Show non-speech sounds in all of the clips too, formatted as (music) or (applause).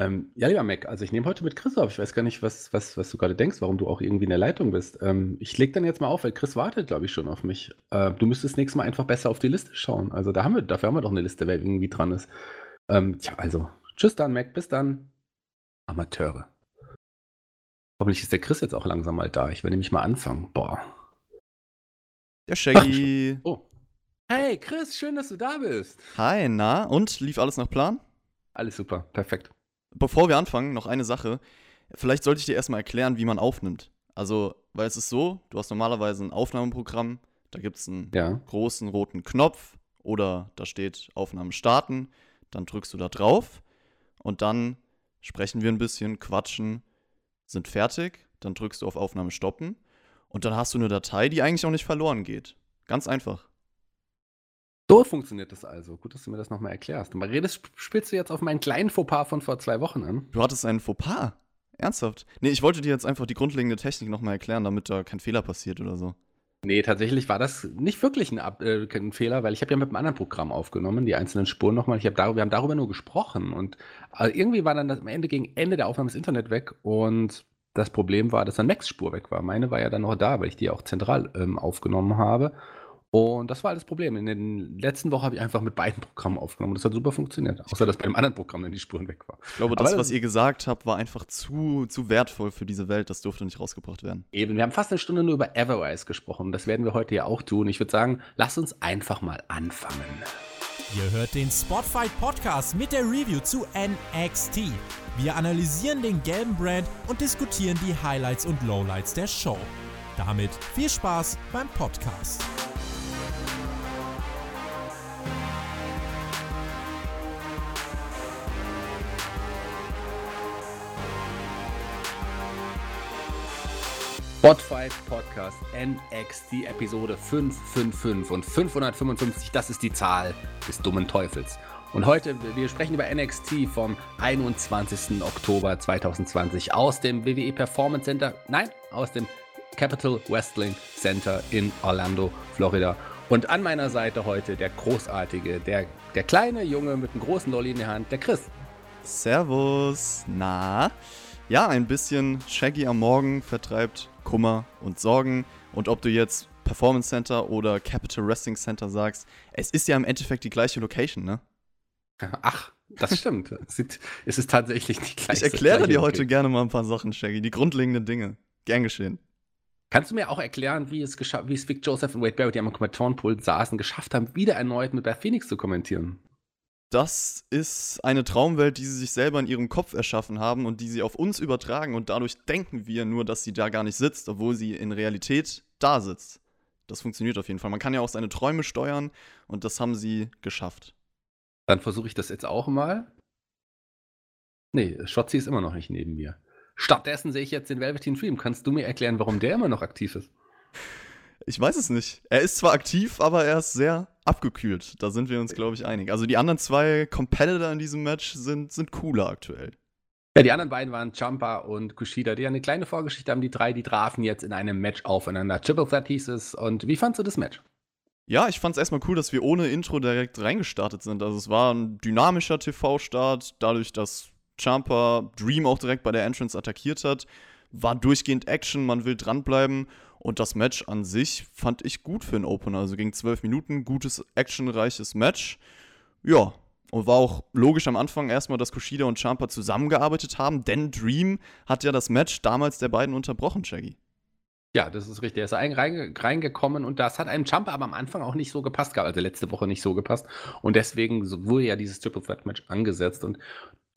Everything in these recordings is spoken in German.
Ähm, ja, lieber Mac, also ich nehme heute mit Chris auf. Ich weiß gar nicht, was, was, was du gerade denkst, warum du auch irgendwie in der Leitung bist. Ähm, ich lege dann jetzt mal auf, weil Chris wartet, glaube ich, schon auf mich. Äh, du müsstest nächstes Mal einfach besser auf die Liste schauen. Also da haben wir, dafür haben wir doch eine Liste, wer irgendwie dran ist. Ähm, tja, also, tschüss dann, Mac, bis dann. Amateure. Hoffentlich ist der Chris jetzt auch langsam mal da. Ich will nämlich mal anfangen. Boah. Der Shaggy. Oh. Hey, Chris, schön, dass du da bist. Hi, na? Und lief alles nach Plan? Alles super, perfekt. Bevor wir anfangen, noch eine Sache. Vielleicht sollte ich dir erstmal erklären, wie man aufnimmt. Also, weil es ist so, du hast normalerweise ein Aufnahmeprogramm, da gibt es einen ja. großen roten Knopf oder da steht Aufnahmen starten, dann drückst du da drauf und dann sprechen wir ein bisschen, quatschen, sind fertig, dann drückst du auf Aufnahme stoppen und dann hast du eine Datei, die eigentlich auch nicht verloren geht. Ganz einfach. So funktioniert das also. Gut, dass du mir das nochmal erklärst. Und redest, spielst du jetzt auf meinen kleinen Fauxpas von vor zwei Wochen an? Du hattest einen Fauxpas? Ernsthaft? Nee, ich wollte dir jetzt einfach die grundlegende Technik nochmal erklären, damit da kein Fehler passiert oder so. Nee, tatsächlich war das nicht wirklich ein, äh, ein Fehler, weil ich habe ja mit einem anderen Programm aufgenommen, die einzelnen Spuren nochmal. Ich hab darüber, wir haben darüber nur gesprochen und äh, irgendwie war dann das, am Ende gegen Ende der Aufnahme das Internet weg und das Problem war, dass dann Max Spur weg war. Meine war ja dann noch da, weil ich die auch zentral ähm, aufgenommen habe. Und das war alles Problem. In den letzten Wochen habe ich einfach mit beiden Programmen aufgenommen. Das hat super funktioniert. Außer dass bei dem anderen Programm dann die Spuren weg waren. Ich glaube, das, was ihr gesagt habt, war einfach zu, zu wertvoll für diese Welt. Das durfte nicht rausgebracht werden. Eben, wir haben fast eine Stunde nur über Everwise gesprochen. Das werden wir heute ja auch tun. Ich würde sagen, lasst uns einfach mal anfangen. Ihr hört den Spotfight Podcast mit der Review zu NXT. Wir analysieren den gelben Brand und diskutieren die Highlights und Lowlights der Show. Damit viel Spaß beim Podcast. Bot5 Podcast NXT Episode 555 und 555, das ist die Zahl des dummen Teufels. Und heute, wir sprechen über NXT vom 21. Oktober 2020 aus dem WWE Performance Center, nein, aus dem Capital Wrestling Center in Orlando, Florida. Und an meiner Seite heute der großartige, der, der kleine Junge mit einem großen Lolli in der Hand, der Chris. Servus, na? Ja, ein bisschen Shaggy am Morgen vertreibt Kummer und Sorgen. Und ob du jetzt Performance Center oder Capital Wrestling Center sagst, es ist ja im Endeffekt die gleiche Location, ne? Ach, das stimmt. es ist tatsächlich die gleiche. Ich erkläre dir heute gerne mal ein paar Sachen, Shaggy, die grundlegenden Dinge. Gern geschehen. Kannst du mir auch erklären, wie es, wie es Vic Joseph und Wade Barrett, die am Kommentatorenpult saßen, geschafft haben, wieder erneut mit Beth Phoenix zu kommentieren? Das ist eine Traumwelt, die sie sich selber in ihrem Kopf erschaffen haben und die sie auf uns übertragen und dadurch denken wir nur, dass sie da gar nicht sitzt, obwohl sie in Realität da sitzt. Das funktioniert auf jeden Fall. Man kann ja auch seine Träume steuern und das haben sie geschafft. Dann versuche ich das jetzt auch mal. Nee, Schotzi ist immer noch nicht neben mir. Stattdessen sehe ich jetzt den Velveteen Dream. Kannst du mir erklären, warum der immer noch aktiv ist? Ich weiß es nicht. Er ist zwar aktiv, aber er ist sehr abgekühlt. Da sind wir uns, glaube ich, einig. Also die anderen zwei Competitor in diesem Match sind, sind cooler aktuell. Ja, die anderen beiden waren Champa und Kushida, die eine kleine Vorgeschichte haben. Die drei, die trafen jetzt in einem Match aufeinander. Triple Threat hieß es. Und wie fandst du das Match? Ja, ich fand es erstmal cool, dass wir ohne Intro direkt reingestartet sind. Also es war ein dynamischer TV-Start, dadurch, dass Champa Dream auch direkt bei der Entrance attackiert hat. War durchgehend Action, man will dranbleiben. Und das Match an sich fand ich gut für einen Opener. Also ging zwölf Minuten, gutes, actionreiches Match. Ja, und war auch logisch am Anfang erstmal, dass Kushida und Champa zusammengearbeitet haben, denn Dream hat ja das Match damals der beiden unterbrochen, Shaggy. Ja, das ist richtig. Er ist reingekommen und das hat einem Champa aber am Anfang auch nicht so gepasst, also letzte Woche nicht so gepasst. Und deswegen wurde ja dieses Triple Threat Match angesetzt. Und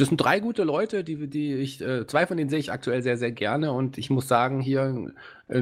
das sind drei gute Leute, die, die ich, äh, zwei von denen sehe ich aktuell sehr, sehr gerne. Und ich muss sagen, hier äh,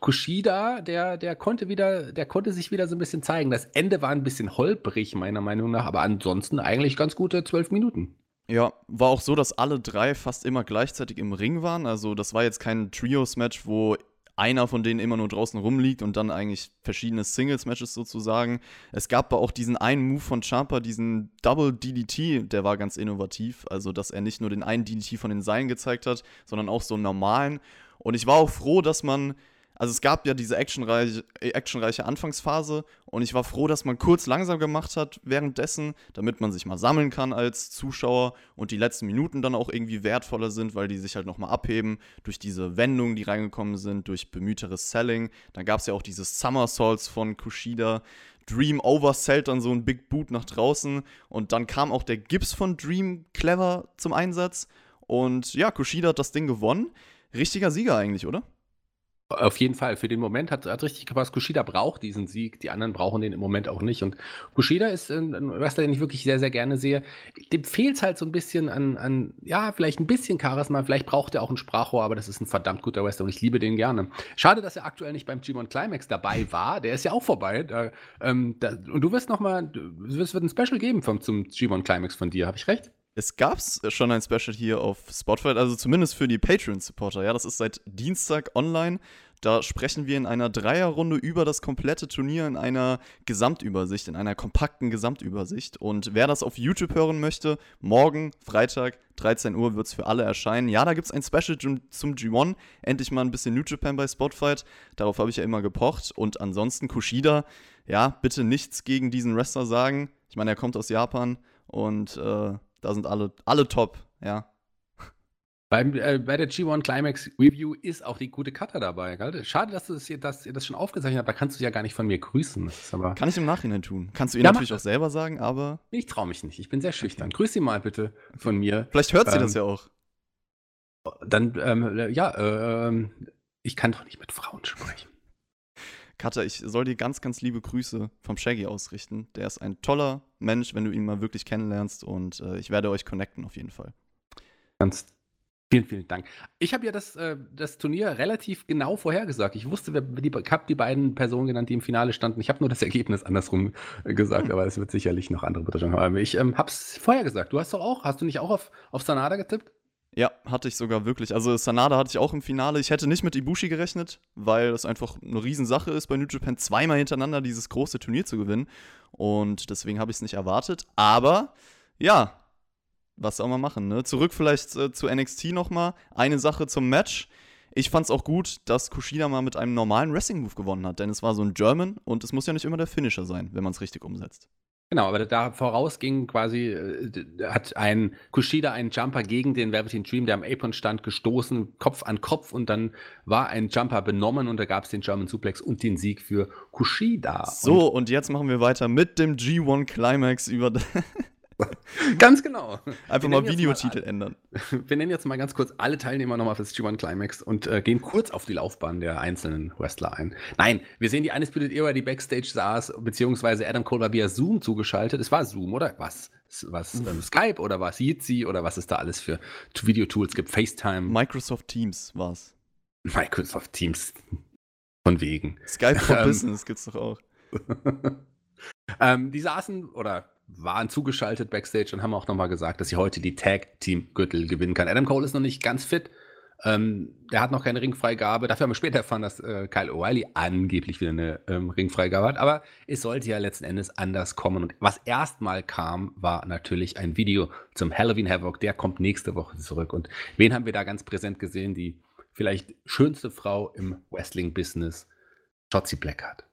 Kushida, der, der konnte wieder, der konnte sich wieder so ein bisschen zeigen. Das Ende war ein bisschen holprig, meiner Meinung nach, aber ansonsten eigentlich ganz gute zwölf Minuten. Ja, war auch so, dass alle drei fast immer gleichzeitig im Ring waren. Also, das war jetzt kein Trios-Match, wo einer von denen immer nur draußen rumliegt und dann eigentlich verschiedene Singles-Matches sozusagen. Es gab aber auch diesen einen Move von Champa, diesen Double DDT, der war ganz innovativ. Also, dass er nicht nur den einen DDT von den Seilen gezeigt hat, sondern auch so einen normalen. Und ich war auch froh, dass man also es gab ja diese actionreiche, actionreiche Anfangsphase und ich war froh, dass man kurz langsam gemacht hat währenddessen, damit man sich mal sammeln kann als Zuschauer und die letzten Minuten dann auch irgendwie wertvoller sind, weil die sich halt nochmal abheben durch diese Wendungen, die reingekommen sind, durch bemühteres Selling. Dann gab es ja auch dieses Somersaults von Kushida. Dream oversellt dann so ein Big Boot nach draußen und dann kam auch der Gips von Dream clever zum Einsatz und ja, Kushida hat das Ding gewonnen. Richtiger Sieger eigentlich, oder? Auf jeden Fall. Für den Moment hat, hat richtig gepasst. Kushida braucht diesen Sieg. Die anderen brauchen den im Moment auch nicht. Und Kushida ist ein, ein Wrestler, den ich wirklich sehr, sehr gerne sehe. Dem fehlt es halt so ein bisschen an, an, ja, vielleicht ein bisschen Charisma. Vielleicht braucht er auch ein Sprachrohr, aber das ist ein verdammt guter Wrestler und ich liebe den gerne. Schade, dass er aktuell nicht beim G1 Climax dabei war. Der ist ja auch vorbei. Da, ähm, da, und du wirst nochmal, es wird ein Special geben vom, zum G1 Climax von dir. Habe ich recht? Es gab schon ein Special hier auf Spotify, also zumindest für die Patreon-Supporter. Ja, das ist seit Dienstag online. Da sprechen wir in einer Dreierrunde über das komplette Turnier in einer Gesamtübersicht, in einer kompakten Gesamtübersicht. Und wer das auf YouTube hören möchte, morgen, Freitag, 13 Uhr wird es für alle erscheinen. Ja, da gibt es ein Special zum G1. Endlich mal ein bisschen New Japan bei Spotfight. Darauf habe ich ja immer gepocht. Und ansonsten Kushida, ja, bitte nichts gegen diesen Wrestler sagen. Ich meine, er kommt aus Japan und äh, da sind alle, alle top, ja. Beim, äh, bei der G1 Climax Review ist auch die gute Cutter dabei. Gell? Schade, dass, das, dass ihr das schon aufgezeichnet habt. Da kannst du ja gar nicht von mir grüßen. Kann ich im Nachhinein tun. Kannst du ihr ja, natürlich auch selber sagen, aber. Ich traue mich nicht. Ich bin sehr schüchtern. Okay. Grüß sie mal bitte von mir. Vielleicht hört sie ähm, das ja auch. Dann, ähm, ja, ähm, ich kann doch nicht mit Frauen sprechen. Katja, ich soll dir ganz, ganz liebe Grüße vom Shaggy ausrichten. Der ist ein toller Mensch, wenn du ihn mal wirklich kennenlernst und äh, ich werde euch connecten auf jeden Fall. Ganz Vielen, vielen Dank. Ich habe ja das, äh, das Turnier relativ genau vorhergesagt. Ich wusste, wer, die, ich habe die beiden Personen genannt, die im Finale standen. Ich habe nur das Ergebnis andersrum gesagt, hm. aber es wird sicherlich noch andere Bedeutungen haben. Ich ähm, habe es vorhergesagt. Du hast doch auch, hast du nicht auch auf, auf Sanada getippt? Ja, hatte ich sogar wirklich. Also Sanada hatte ich auch im Finale. Ich hätte nicht mit Ibushi gerechnet, weil das einfach eine Riesensache ist, bei New Japan zweimal hintereinander dieses große Turnier zu gewinnen. Und deswegen habe ich es nicht erwartet. Aber ja, was soll man machen, ne? Zurück vielleicht äh, zu NXT nochmal. Eine Sache zum Match. Ich fand es auch gut, dass Kushida mal mit einem normalen Wrestling-Move gewonnen hat, denn es war so ein German und es muss ja nicht immer der Finisher sein, wenn man es richtig umsetzt. Genau, aber da voraus ging quasi, äh, hat ein Kushida einen Jumper gegen den Velveteen Dream, der am Apron stand, gestoßen, Kopf an Kopf und dann war ein Jumper benommen und da gab es den German Suplex und den Sieg für Kushida. So, und, und jetzt machen wir weiter mit dem G1 Climax über (laughs) (laughs) ganz genau. Einfach mal Videotitel ändern. (laughs) Wir nennen jetzt mal ganz kurz alle Teilnehmer nochmal fürs G1 Climax und äh, gehen kurz auf die Laufbahn der einzelnen Wrestler ein. Nein, wir sehen die Undisputed Era, die Backstage saß, beziehungsweise Adam Cole war via Zoom zugeschaltet. Es war Zoom, oder? Was? Was? Ähm, Skype oder was? Jitsi oder was es da alles für Videotools gibt? FaceTime. Microsoft Teams war's. (laughs) Microsoft Teams. Von wegen. Skype for ähm, Business gibt's doch auch. ähm, die saßen oder waren zugeschaltet backstage und haben auch nochmal gesagt, dass sie heute die Tag-Team-Gürtel gewinnen kann. Adam Cole ist noch nicht ganz fit. Ähm, der hat noch keine Ringfreigabe. Dafür haben wir später erfahren, dass äh, Kyle O'Reilly angeblich wieder eine ähm, Ringfreigabe hat. Aber es sollte ja letzten Endes anders kommen. Und was erstmal kam, war natürlich ein Video zum Halloween Havoc. Der kommt nächste Woche zurück. Und wen haben wir da ganz präsent gesehen? Die vielleicht schönste Frau im Wrestling-Business, Shotzi Blackheart.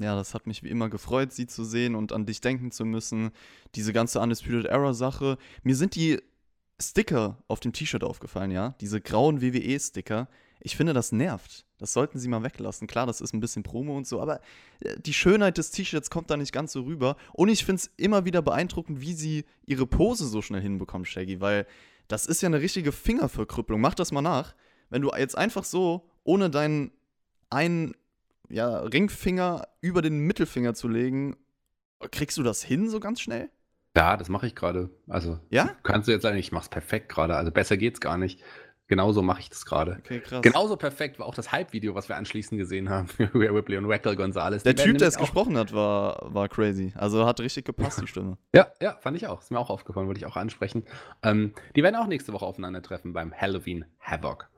Ja, das hat mich wie immer gefreut, sie zu sehen und an dich denken zu müssen. Diese ganze Undisputed Era-Sache. Mir sind die Sticker auf dem T-Shirt aufgefallen, ja? Diese grauen WWE-Sticker. Ich finde, das nervt. Das sollten sie mal weglassen. Klar, das ist ein bisschen Promo und so, aber äh, die Schönheit des T-Shirts kommt da nicht ganz so rüber. Und ich finde es immer wieder beeindruckend, wie sie ihre Pose so schnell hinbekommen, Shaggy, weil das ist ja eine richtige Fingerverkrüppelung. Mach das mal nach. Wenn du jetzt einfach so, ohne deinen einen ja, Ringfinger über den Mittelfinger zu legen. Kriegst du das hin so ganz schnell? Ja, das mache ich gerade. Also, ja? kannst du jetzt sagen, ich mache es perfekt gerade. Also, besser geht's gar nicht. Genauso mache ich das gerade. Okay, krass. Genauso perfekt war auch das Hype-Video, was wir anschließend gesehen haben (laughs) Rhea Ripley und Raquel Gonzalez. Der Typ, der es gesprochen hat, war, war crazy. Also hat richtig gepasst, die Stimme. (laughs) ja, ja, fand ich auch. Ist mir auch aufgefallen, wollte ich auch ansprechen. Ähm, die werden auch nächste Woche aufeinandertreffen beim Halloween Havoc.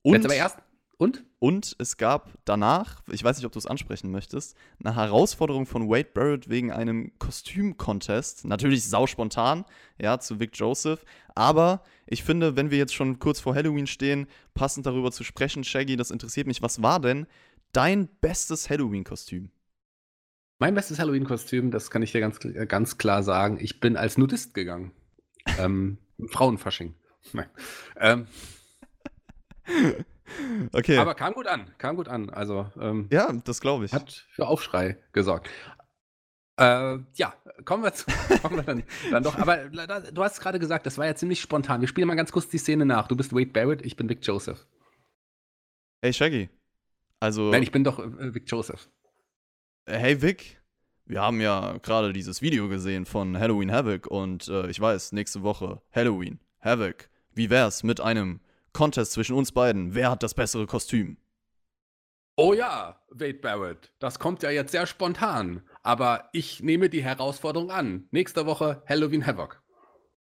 Und, jetzt aber erst, Und? Und es gab danach, ich weiß nicht, ob du es ansprechen möchtest, eine Herausforderung von Wade Barrett wegen einem Kostüm-Contest. Natürlich sau spontan, ja, zu Vic Joseph. Aber ich finde, wenn wir jetzt schon kurz vor Halloween stehen, passend darüber zu sprechen, Shaggy, das interessiert mich. Was war denn dein bestes Halloween-Kostüm? Mein bestes Halloween-Kostüm, das kann ich dir ganz, ganz klar sagen. Ich bin als Nudist gegangen. (laughs) ähm, Frauenfasching. Nein. Ähm, (laughs) Okay. aber kam gut an, kam gut an. Also ähm, ja, das glaube ich. hat für Aufschrei gesorgt. Äh, ja, kommen wir, zu, (laughs) kommen wir dann, dann doch. Aber da- du hast gerade gesagt, das war ja ziemlich spontan. Wir spielen mal ganz kurz die Szene nach. Du bist Wade Barrett, ich bin Vic Joseph. Hey Shaggy. Also, Nein, ich bin doch äh, Vic Joseph. hey Vic, wir haben ja gerade dieses Video gesehen von Halloween Havoc und äh, ich weiß, nächste Woche Halloween Havoc. Wie wär's mit einem Contest zwischen uns beiden? Wer hat das bessere Kostüm? Oh ja, Wade Barrett, das kommt ja jetzt sehr spontan. Aber ich nehme die Herausforderung an. Nächste Woche Halloween Havoc.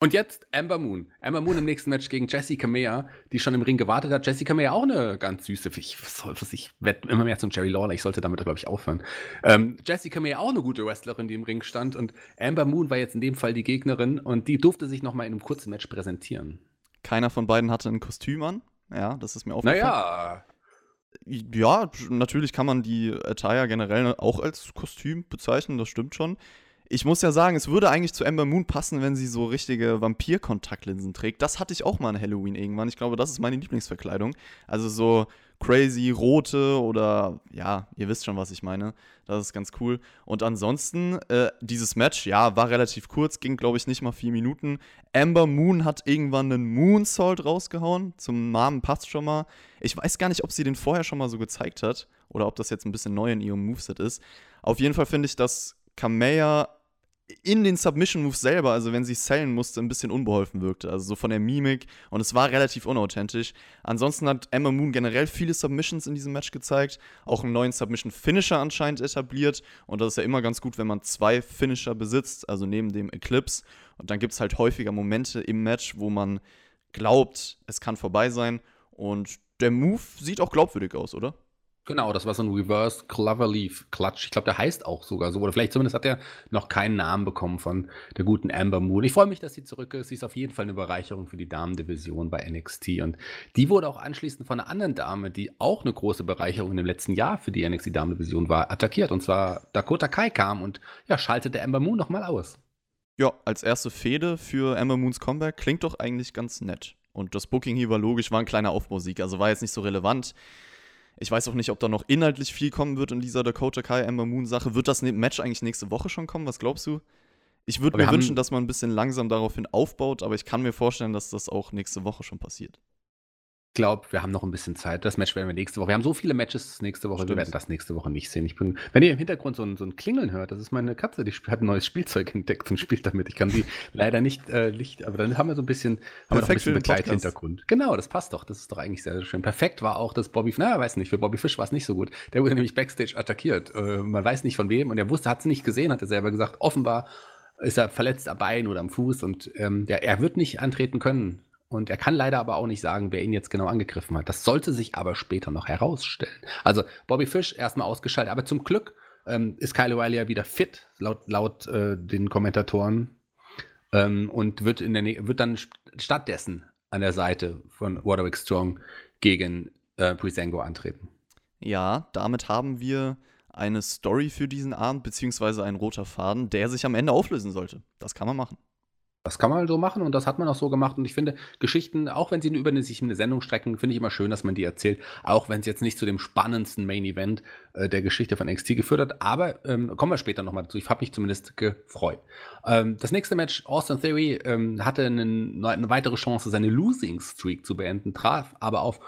Und jetzt Amber Moon. Amber Moon im nächsten Match gegen Jessica Mea, die schon im Ring gewartet hat. Jessica Mea auch eine ganz süße. Ich, was? Ich werde immer mehr zum Jerry Lawler. Ich sollte damit, glaube ich, aufhören. Ähm, Jessica Mea auch eine gute Wrestlerin, die im Ring stand. Und Amber Moon war jetzt in dem Fall die Gegnerin. Und die durfte sich nochmal in einem kurzen Match präsentieren. Keiner von beiden hatte ein Kostüm an. Ja, das ist mir aufgefallen. Naja, Ja, natürlich kann man die Attire generell auch als Kostüm bezeichnen, das stimmt schon. Ich muss ja sagen, es würde eigentlich zu Amber Moon passen, wenn sie so richtige Vampir-Kontaktlinsen trägt. Das hatte ich auch mal an Halloween irgendwann. Ich glaube, das ist meine Lieblingsverkleidung. Also so crazy rote oder ja, ihr wisst schon, was ich meine. Das ist ganz cool. Und ansonsten, äh, dieses Match, ja, war relativ kurz, ging glaube ich nicht mal vier Minuten. Amber Moon hat irgendwann einen Moonsault rausgehauen. Zum Namen passt schon mal. Ich weiß gar nicht, ob sie den vorher schon mal so gezeigt hat oder ob das jetzt ein bisschen neu in ihrem Moveset ist. Auf jeden Fall finde ich, dass Kamea in den Submission Moves selber, also wenn sie sellen musste, ein bisschen unbeholfen wirkte. Also so von der Mimik und es war relativ unauthentisch. Ansonsten hat Emma Moon generell viele Submissions in diesem Match gezeigt, auch einen neuen Submission Finisher anscheinend etabliert und das ist ja immer ganz gut, wenn man zwei Finisher besitzt, also neben dem Eclipse und dann gibt es halt häufiger Momente im Match, wo man glaubt, es kann vorbei sein und der Move sieht auch glaubwürdig aus, oder? Genau, das war so ein Reverse Cloverleaf Clutch. Ich glaube, der heißt auch sogar so. Oder vielleicht zumindest hat er noch keinen Namen bekommen von der guten Amber Moon. Ich freue mich, dass sie zurück ist. Sie ist auf jeden Fall eine Bereicherung für die Damendivision bei NXT. Und die wurde auch anschließend von einer anderen Dame, die auch eine große Bereicherung im letzten Jahr für die NXT Damendivision war, attackiert. Und zwar Dakota Kai kam und ja, schaltete Amber Moon nochmal aus. Ja, als erste Fehde für Ember Moons Comeback klingt doch eigentlich ganz nett. Und das Booking hier war logisch, war ein kleiner Aufbausieg, also war jetzt nicht so relevant. Ich weiß auch nicht, ob da noch inhaltlich viel kommen wird in dieser Dakota Kai Ember Moon Sache. Wird das ne- Match eigentlich nächste Woche schon kommen? Was glaubst du? Ich würde mir wünschen, dass man ein bisschen langsam daraufhin aufbaut, aber ich kann mir vorstellen, dass das auch nächste Woche schon passiert. Ich glaube, wir haben noch ein bisschen Zeit. Das Match werden wir nächste Woche. Wir haben so viele Matches nächste Woche. Wir Stimmt. werden das nächste Woche nicht sehen. Ich bin, wenn ihr im Hintergrund so ein, so ein Klingeln hört, das ist meine Katze, die hat ein neues Spielzeug entdeckt und spielt damit. Ich kann sie (laughs) leider nicht äh, Licht, aber dann haben wir so ein bisschen, haben wir noch ein Perfekt bisschen. Begleithintergrund. Genau, das passt doch. Das ist doch eigentlich sehr, sehr schön. Perfekt war auch, dass Bobby, na, weiß nicht, für Bobby Fish war es nicht so gut. Der wurde nämlich Backstage attackiert. Äh, man weiß nicht von wem und er wusste, hat es nicht gesehen, hat er selber gesagt. Offenbar ist er verletzt am Bein oder am Fuß und ähm, der, er wird nicht antreten können. Und er kann leider aber auch nicht sagen, wer ihn jetzt genau angegriffen hat. Das sollte sich aber später noch herausstellen. Also Bobby Fish erstmal ausgeschaltet, aber zum Glück ähm, ist Kyle O'Reilly ja wieder fit, laut, laut äh, den Kommentatoren. Ähm, und wird, in der wird dann st- stattdessen an der Seite von Roderick Strong gegen äh, Breezango antreten. Ja, damit haben wir eine Story für diesen Abend, beziehungsweise ein roter Faden, der sich am Ende auflösen sollte. Das kann man machen. Das kann man so machen und das hat man auch so gemacht. Und ich finde, Geschichten, auch wenn sie über eine, sich eine Sendung strecken, finde ich immer schön, dass man die erzählt. Auch wenn es jetzt nicht zu dem spannendsten Main Event äh, der Geschichte von NXT geführt hat. Aber ähm, kommen wir später nochmal dazu. Ich habe mich zumindest gefreut. Ähm, das nächste Match, Austin Theory, ähm, hatte einen, eine weitere Chance, seine Losing Streak zu beenden, traf aber auf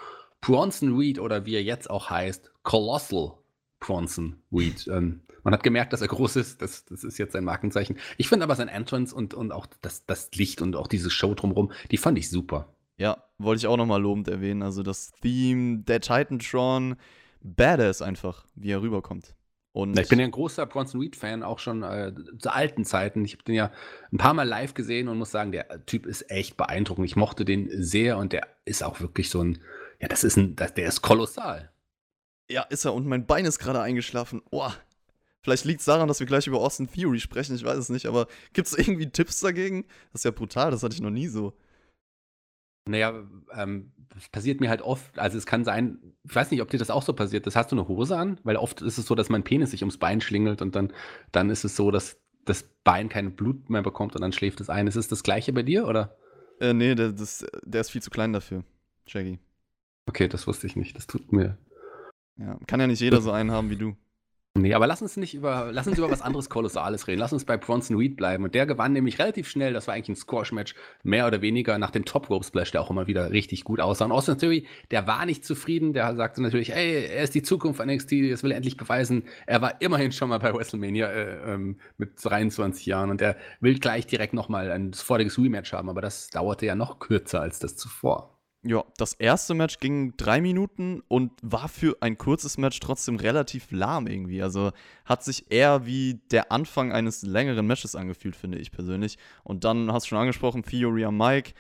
Bronson Reed oder wie er jetzt auch heißt, Colossal Bronson Reed. Ähm, man hat gemerkt, dass er groß ist. Das, das ist jetzt sein Markenzeichen. Ich finde aber sein Entrance und, und auch das, das Licht und auch diese Show drumherum, die fand ich super. Ja, wollte ich auch nochmal lobend erwähnen. Also das Theme, der Titantron, badass einfach, wie er rüberkommt. Und Ich bin ja ein großer Bronson Reed-Fan, auch schon äh, zu alten Zeiten. Ich habe den ja ein paar Mal live gesehen und muss sagen, der Typ ist echt beeindruckend. Ich mochte den sehr und der ist auch wirklich so ein, Ja, das ist ein, der ist kolossal. Ja, ist er. Und mein Bein ist gerade eingeschlafen. Boah. Vielleicht liegt es daran, dass wir gleich über Austin Theory sprechen, ich weiß es nicht, aber gibt es irgendwie Tipps dagegen? Das ist ja brutal, das hatte ich noch nie so. Naja, ähm, das passiert mir halt oft, also es kann sein, ich weiß nicht, ob dir das auch so passiert, das hast du eine Hose an, weil oft ist es so, dass mein Penis sich ums Bein schlingelt und dann, dann ist es so, dass das Bein kein Blut mehr bekommt und dann schläft es ein. Ist es das gleiche bei dir, oder? Äh, nee, der, das, der ist viel zu klein dafür, Shaggy. Okay, das wusste ich nicht, das tut mir. Ja, kann ja nicht jeder so einen haben wie du. Nee, aber lass uns nicht über, lass uns über was anderes Kolossales reden. Lass uns bei Bronson Reed bleiben. Und der gewann nämlich relativ schnell. Das war eigentlich ein Squash-Match, mehr oder weniger nach dem Top-Rope-Splash, der auch immer wieder richtig gut aussah. Und Austin Theory, der war nicht zufrieden. Der sagte natürlich, ey, er ist die Zukunft von NXT, das will er endlich beweisen. Er war immerhin schon mal bei WrestleMania äh, ähm, mit 23 Jahren und er will gleich direkt nochmal ein sofortiges Rematch haben. Aber das dauerte ja noch kürzer als das zuvor. Ja, das erste Match ging drei Minuten und war für ein kurzes Match trotzdem relativ lahm irgendwie. Also hat sich eher wie der Anfang eines längeren Matches angefühlt, finde ich persönlich. Und dann hast du schon angesprochen, Theory am Mike.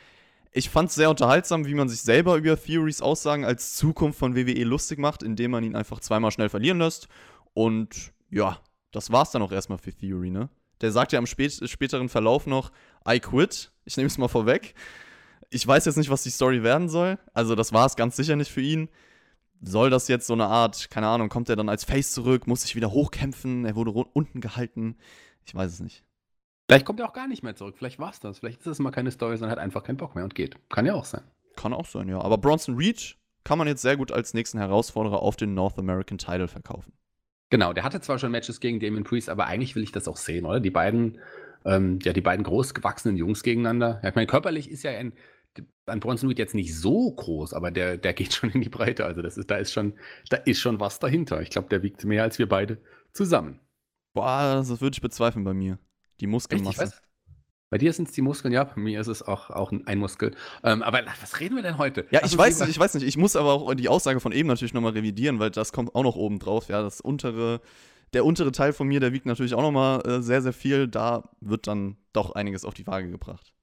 Ich fand es sehr unterhaltsam, wie man sich selber über Theories Aussagen als Zukunft von WWE lustig macht, indem man ihn einfach zweimal schnell verlieren lässt. Und ja, das war's dann auch erstmal für Theory, ne? Der sagt ja im spät späteren Verlauf noch, I quit. Ich nehme es mal vorweg ich weiß jetzt nicht, was die Story werden soll. Also, das war es ganz sicher nicht für ihn. Soll das jetzt so eine Art, keine Ahnung, kommt er dann als Face zurück, muss sich wieder hochkämpfen, er wurde unten gehalten? Ich weiß es nicht. Vielleicht kommt er auch gar nicht mehr zurück. Vielleicht war es das. Vielleicht ist es mal keine Story, sondern hat einfach keinen Bock mehr und geht. Kann ja auch sein. Kann auch sein, ja. Aber Bronson Reed kann man jetzt sehr gut als nächsten Herausforderer auf den North American Title verkaufen. Genau, der hatte zwar schon Matches gegen Damien Priest, aber eigentlich will ich das auch sehen, oder? Die beiden, ähm, ja, die beiden großgewachsenen Jungs gegeneinander. Ja, ich meine, körperlich ist ja ein an Bronson Reed jetzt nicht so groß, aber der, der geht schon in die Breite. Also das ist, da ist schon, da ist schon was dahinter. Ich glaube, der wiegt mehr als wir beide zusammen. Boah, das würde ich bezweifeln bei mir. Die Muskelmasse. Bei dir sind es die Muskeln, ja, bei mir ist es auch, auch ein Muskel. Ähm, aber was reden wir denn heute? Ja, ich weiß nicht, ich weiß nicht. Ich muss aber auch die Aussage von eben natürlich nochmal revidieren, weil das kommt auch noch oben drauf. Ja, das untere, der untere Teil von mir, der wiegt natürlich auch nochmal äh, sehr, sehr viel. Da wird dann doch einiges auf die Waage gebracht.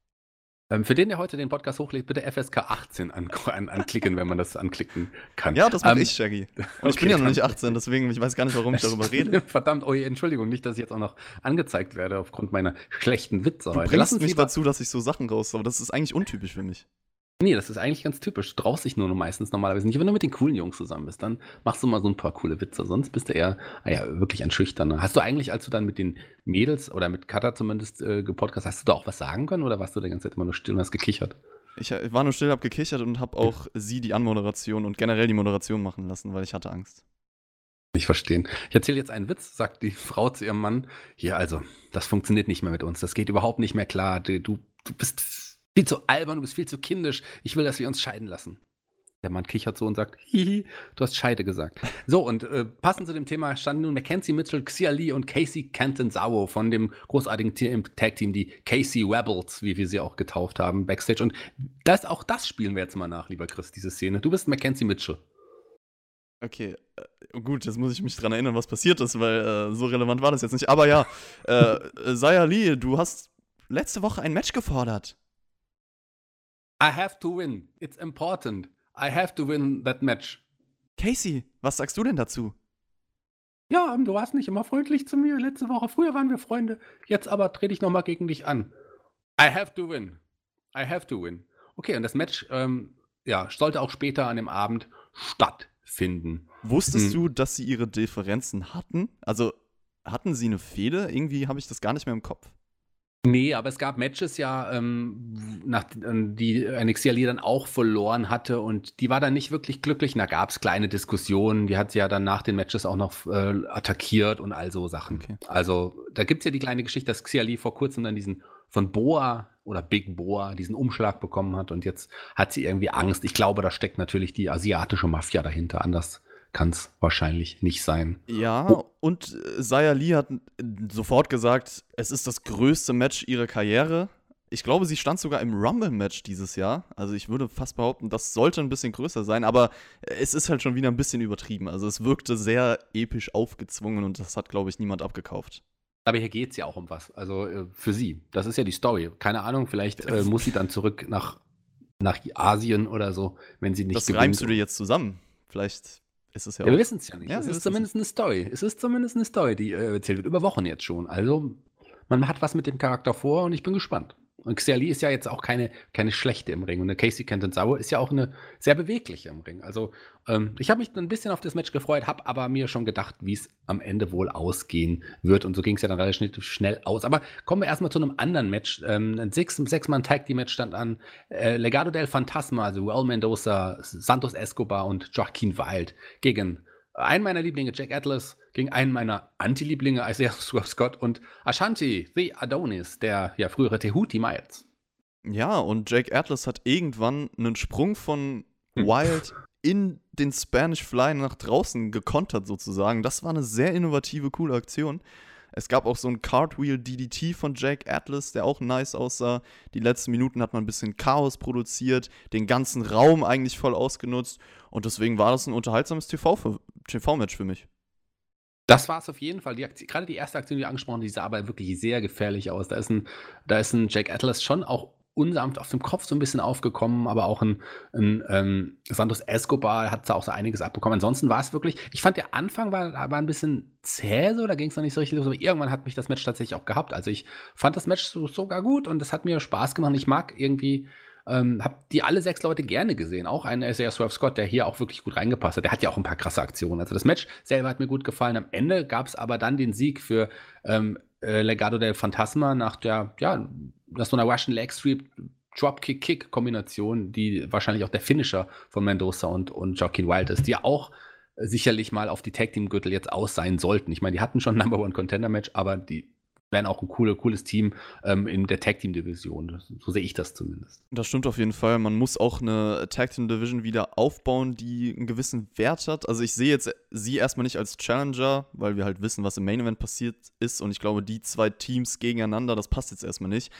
Ähm, für den, der heute den Podcast hochlädt, bitte FSK 18 an, an, anklicken, wenn man das anklicken kann. Ja, das mache ähm, ich, Shaggy. Und okay, (laughs) ich bin ja noch nicht 18, deswegen, ich weiß gar nicht, warum ich darüber (laughs) rede. Verdammt, oh, Entschuldigung, nicht, dass ich jetzt auch noch angezeigt werde aufgrund meiner schlechten Witze du heute. Du bringst mich dazu, dass ich so Sachen raus, aber das ist eigentlich untypisch für mich. Nee, das ist eigentlich ganz typisch. Du traust dich nur meistens normalerweise nicht. Wenn du mit den coolen Jungs zusammen bist, dann machst du mal so ein paar coole Witze. Sonst bist du eher, ah ja, wirklich ein Schüchterner. Hast du eigentlich, als du dann mit den Mädels oder mit Katha zumindest äh, gepodcast, hast du da auch was sagen können oder warst du die ganze Zeit immer nur still und hast gekichert? Ich, ich war nur still, hab gekichert und hab auch sie die Anmoderation und generell die Moderation machen lassen, weil ich hatte Angst. Ich verstehe. Ich erzähle jetzt einen Witz, sagt die Frau zu ihrem Mann. Hier, also, das funktioniert nicht mehr mit uns. Das geht überhaupt nicht mehr klar. Du, du bist viel zu albern, du bist viel zu kindisch. Ich will, dass wir uns scheiden lassen. Der Mann kichert so und sagt, hihi, du hast Scheide gesagt. So, und äh, passend zu dem Thema standen nun Mackenzie Mitchell, Xia Lee und Casey Canton-Sawo von dem großartigen Tag-Team, die Casey Rebels, wie wir sie auch getauft haben, Backstage. Und das, auch das spielen wir jetzt mal nach, lieber Chris, diese Szene. Du bist Mackenzie Mitchell. Okay, äh, gut, jetzt muss ich mich dran erinnern, was passiert ist, weil äh, so relevant war das jetzt nicht. Aber ja, äh, Saya Lee, du hast letzte Woche ein Match gefordert. I have to win. It's important. I have to win that match. Casey, was sagst du denn dazu? Ja, du warst nicht immer freundlich zu mir letzte Woche. Früher waren wir Freunde. Jetzt aber trete ich nochmal gegen dich an. I have to win. I have to win. Okay, und das Match ähm, ja, sollte auch später an dem Abend stattfinden. Wusstest hm. du, dass sie ihre Differenzen hatten? Also hatten sie eine Fehde? Irgendwie habe ich das gar nicht mehr im Kopf. Nee, aber es gab Matches ja, ähm, nach, die NXT Ali dann auch verloren hatte und die war dann nicht wirklich glücklich. Und da gab es kleine Diskussionen. Die hat sie ja dann nach den Matches auch noch äh, attackiert und all so Sachen. Okay. Also da gibt es ja die kleine Geschichte, dass Xiali vor kurzem dann diesen von Boa oder Big Boa diesen Umschlag bekommen hat und jetzt hat sie irgendwie Angst. Ich glaube, da steckt natürlich die asiatische Mafia dahinter. Anders kann es wahrscheinlich nicht sein. Ja, oh. und Saya Lee hat sofort gesagt, es ist das größte Match ihrer Karriere. Ich glaube, sie stand sogar im Rumble-Match dieses Jahr. Also ich würde fast behaupten, das sollte ein bisschen größer sein, aber es ist halt schon wieder ein bisschen übertrieben. Also es wirkte sehr episch aufgezwungen und das hat, glaube ich, niemand abgekauft. Aber hier geht es ja auch um was. Also äh, für sie. Das ist ja die Story. Keine Ahnung, vielleicht äh, muss sie dann zurück nach nach Asien oder so, wenn sie nicht Das reimst du dir jetzt zusammen. Vielleicht ist es ja, Ja, wir wissen es ja nicht. Ja, es ist zumindest eine Story. Es ist zumindest eine Story, die äh, erzählt wird. Über Wochen jetzt schon. Also, man hat was mit dem Charakter vor und ich bin gespannt. Und Xia ist ja jetzt auch keine, keine schlechte im Ring. Und eine Casey Kenton Sauer ist ja auch eine sehr bewegliche im Ring. Also, ähm, ich habe mich ein bisschen auf das Match gefreut, habe aber mir schon gedacht, wie es am Ende wohl ausgehen wird. Und so ging es ja dann relativ schnell aus. Aber kommen wir erstmal zu einem anderen Match. Ähm, ein Six- Sechs-Mann-Tag-Team-Match stand an. Äh, Legado del Fantasma, also Raul Mendoza, Santos Escobar und Joaquin Wild gegen einen meiner Lieblinge, Jack Atlas, gegen einen meiner Anti-Lieblinge, Isaiah (laughs) Scott und Ashanti, The Adonis, der ja frühere Tehuti Miles. Ja, und Jake Atlas hat irgendwann einen Sprung von Hm. Wild in den Spanish Fly nach draußen gekontert sozusagen. Das war eine sehr innovative, coole Aktion. Es gab auch so ein Cartwheel DDT von Jake Atlas, der auch nice aussah. Die letzten Minuten hat man ein bisschen Chaos produziert, den ganzen Raum eigentlich voll ausgenutzt. Und deswegen war das ein unterhaltsames TV für- TV-Match für mich. Das war es auf jeden Fall. Die Aktion, gerade die erste Aktion, die du angesprochen hast, die sah aber wirklich sehr gefährlich aus. Da ist ein, da ist ein Jack Atlas schon auch unsanft auf dem Kopf so ein bisschen aufgekommen, aber auch ein, ein ähm, Santos Escobar hat da auch so einiges abbekommen. Ansonsten war es wirklich, ich fand der Anfang war, war ein bisschen zäh so, da ging es noch nicht so richtig los, aber irgendwann hat mich das Match tatsächlich auch gehabt. Also ich fand das Match so, sogar gut und es hat mir Spaß gemacht. Ich mag irgendwie, ähm, habe die alle sechs Leute gerne gesehen. Auch einen Isaiah Swerve Scott, der hier auch wirklich gut reingepasst hat. Der hat ja auch ein paar krasse Aktionen. Also das Match selber hat mir gut gefallen. Am Ende gab es aber dann den Sieg für ähm, äh, Legado del Fantasma nach der, ja, nach so einer Russian Leg Sweep Dropkick-Kick-Kombination, die wahrscheinlich auch der Finisher von Mendoza und, und Joaquin Wild ist, die ja auch sicherlich mal auf die Tag Team Gürtel jetzt aus sein sollten. Ich meine, die hatten schon ein (laughs) Number One Contender Match, aber die wären auch ein coole, cooles Team ähm, in der Tag Team Division. So sehe ich das zumindest. Das stimmt auf jeden Fall. Man muss auch eine Tag Team Division wieder aufbauen, die einen gewissen Wert hat. Also ich sehe jetzt sie erstmal nicht als Challenger, weil wir halt wissen, was im Main Event passiert ist. Und ich glaube, die zwei Teams gegeneinander, das passt jetzt erstmal nicht.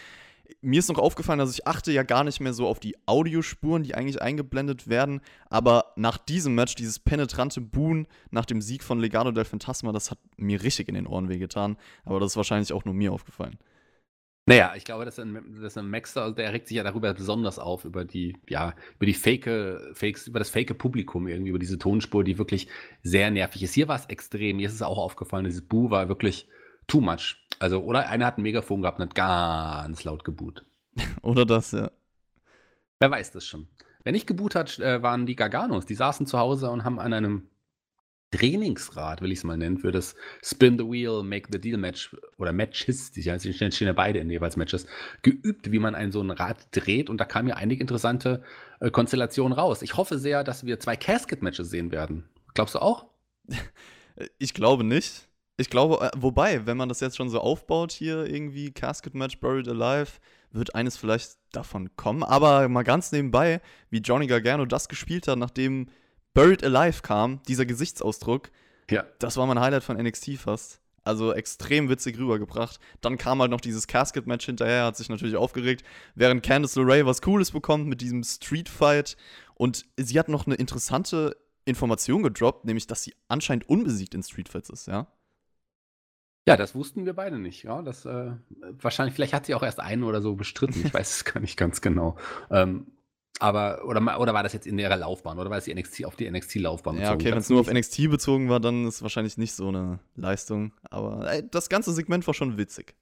Mir ist noch aufgefallen, dass ich achte ja gar nicht mehr so auf die Audiospuren, die eigentlich eingeblendet werden. Aber nach diesem Match, dieses penetrante Boon nach dem Sieg von Legado del Fantasma, das hat mir richtig in den Ohren wehgetan. Aber das ist wahrscheinlich auch nur mir aufgefallen. Naja, ich glaube, dass ein, dass ein Maxter, der regt sich ja darüber besonders auf, über die, ja, über die fake, Fakes, über das fake Publikum irgendwie, über diese Tonspur, die wirklich sehr nervig ist. Hier war es extrem, mir ist es auch aufgefallen, dieses Boo war wirklich too much. Also, oder einer hat ein Megafon gehabt und hat ganz laut geboot. (laughs) Oder das, ja. Wer weiß das schon. Wer nicht geboot hat, äh, waren die Garganos. Die saßen zu Hause und haben an einem Trainingsrad, will ich es mal nennen, für das Spin the Wheel, Make the Deal Match oder Matches, die stehen stehen ja beide in jeweils Matches, geübt, wie man ein so ein Rad dreht. Und da kamen ja einige interessante äh, Konstellationen raus. Ich hoffe sehr, dass wir zwei Casket-Matches sehen werden. Glaubst du auch? (laughs) Ich glaube nicht. Ich glaube, äh, wobei, wenn man das jetzt schon so aufbaut hier irgendwie, Casket Match, Buried Alive, wird eines vielleicht davon kommen. Aber mal ganz nebenbei, wie Johnny Gargano das gespielt hat, nachdem Buried Alive kam, dieser Gesichtsausdruck, Ja. das war mein Highlight von NXT fast. Also extrem witzig rübergebracht. Dann kam halt noch dieses Casket-Match hinterher, hat sich natürlich aufgeregt, während Candice LeRae was Cooles bekommt mit diesem Street-Fight. Und sie hat noch eine interessante Information gedroppt, nämlich, dass sie anscheinend unbesiegt in Street-Fights ist, ja? Ja, das wussten wir beide nicht. Ja, das äh, wahrscheinlich, vielleicht hat sie auch erst einen oder so bestritten. Ich weiß es (laughs) gar nicht ganz genau. Ähm, aber, oder, oder war das jetzt in ihrer Laufbahn? Oder war es die NXT auf die NXT-Laufbahn Ja, okay, wenn es nur auf NXT bezogen war, dann ist es wahrscheinlich nicht so eine Leistung. Aber ey, das ganze Segment war schon witzig.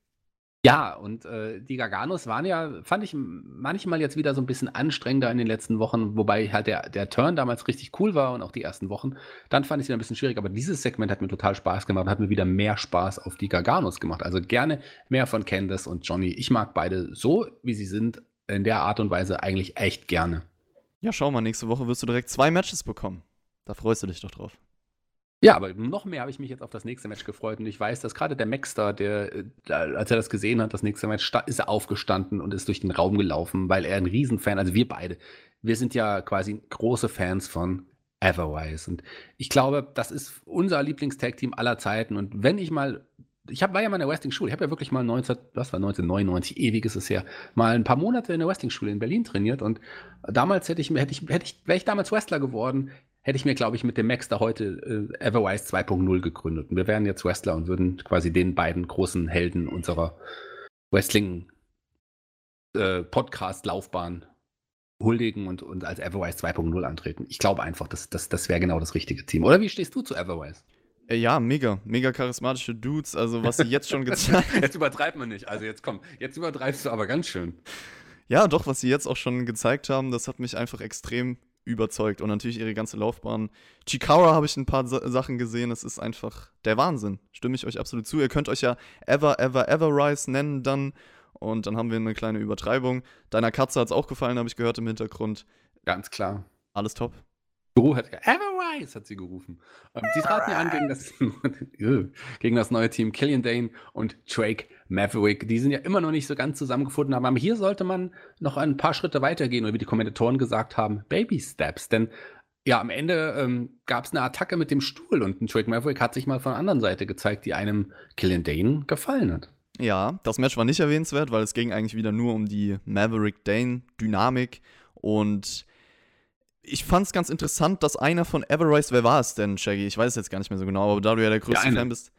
Ja, und äh, die Garganos waren ja, fand ich manchmal jetzt wieder so ein bisschen anstrengender in den letzten Wochen, wobei halt der, der Turn damals richtig cool war und auch die ersten Wochen. Dann fand ich wieder ein bisschen schwierig, aber dieses Segment hat mir total Spaß gemacht und hat mir wieder mehr Spaß auf die Garganos gemacht. Also gerne mehr von Candace und Johnny. Ich mag beide so, wie sie sind, in der Art und Weise eigentlich echt gerne. Ja, schau mal, nächste Woche wirst du direkt zwei Matches bekommen. Da freust du dich doch drauf. Ja, aber noch mehr habe ich mich jetzt auf das nächste Match gefreut und ich weiß, dass gerade der Maxter, der, äh, als er das gesehen hat, das nächste Match, ist er aufgestanden und ist durch den Raum gelaufen, weil er ein Riesenfan, also wir beide, wir sind ja quasi große Fans von Everwise. Und ich glaube, das ist unser Lieblingstag-Team aller Zeiten. Und wenn ich mal, ich hab, war ja mal in der Wrestling-Schule, ich habe ja wirklich mal 19, was war 1999, ewig ist es her, mal ein paar Monate in der Wrestling-Schule in Berlin trainiert. Und damals hätte ich, hätte ich, hätte ich, wäre ich damals Wrestler geworden, hätte ich mir, glaube ich, mit dem Max da heute äh, Everwise 2.0 gegründet. Und wir wären jetzt Wrestler und würden quasi den beiden großen Helden unserer Wrestling äh, huldigen und, und als Everwise 2.0 antreten. Ich glaube einfach, das, das, das wäre genau das richtige Team. Oder wie stehst du zu Everwise? Äh, ja, mega, mega charismatische Dudes. Also, was sie jetzt schon gezeigt (laughs) haben. Jetzt übertreibt man nicht. Also, jetzt komm, jetzt übertreibst du aber ganz schön. Ja, doch, was sie jetzt auch schon gezeigt haben, das hat mich einfach extrem überzeugt. Und natürlich ihre ganze Laufbahn. Chikara habe ich ein paar Sa Sachen gesehen. Das ist einfach der Wahnsinn. Stimme ich euch absolut zu. Ihr könnt euch ja Ever, Ever, Ever Rise nennen dann. Und dann haben wir eine kleine Übertreibung. Deiner Katze hat es auch gefallen, habe ich gehört im Hintergrund. Ganz klar. Alles top. Guru hat Everrise hat sie gerufen. Die traten ja an gegen das, (laughs) gegen das neue Team Killian Dane und Drake Maverick. Die sind ja immer noch nicht so ganz zusammengefunden, aber hier sollte man noch ein paar Schritte weitergehen, oder wie die Kommentatoren gesagt haben, Baby Steps. Denn ja, am Ende ähm, gab es eine Attacke mit dem Stuhl und ein Drake Maverick hat sich mal von der anderen Seite gezeigt, die einem Killian Dane gefallen hat. Ja, das Match war nicht erwähnenswert, weil es ging eigentlich wieder nur um die Maverick-Dane-Dynamik. Und ich fand es ganz interessant, dass einer von Everrise, wer war es denn, Shaggy? Ich weiß es jetzt gar nicht mehr so genau, aber da du ja der größte der Fan bist.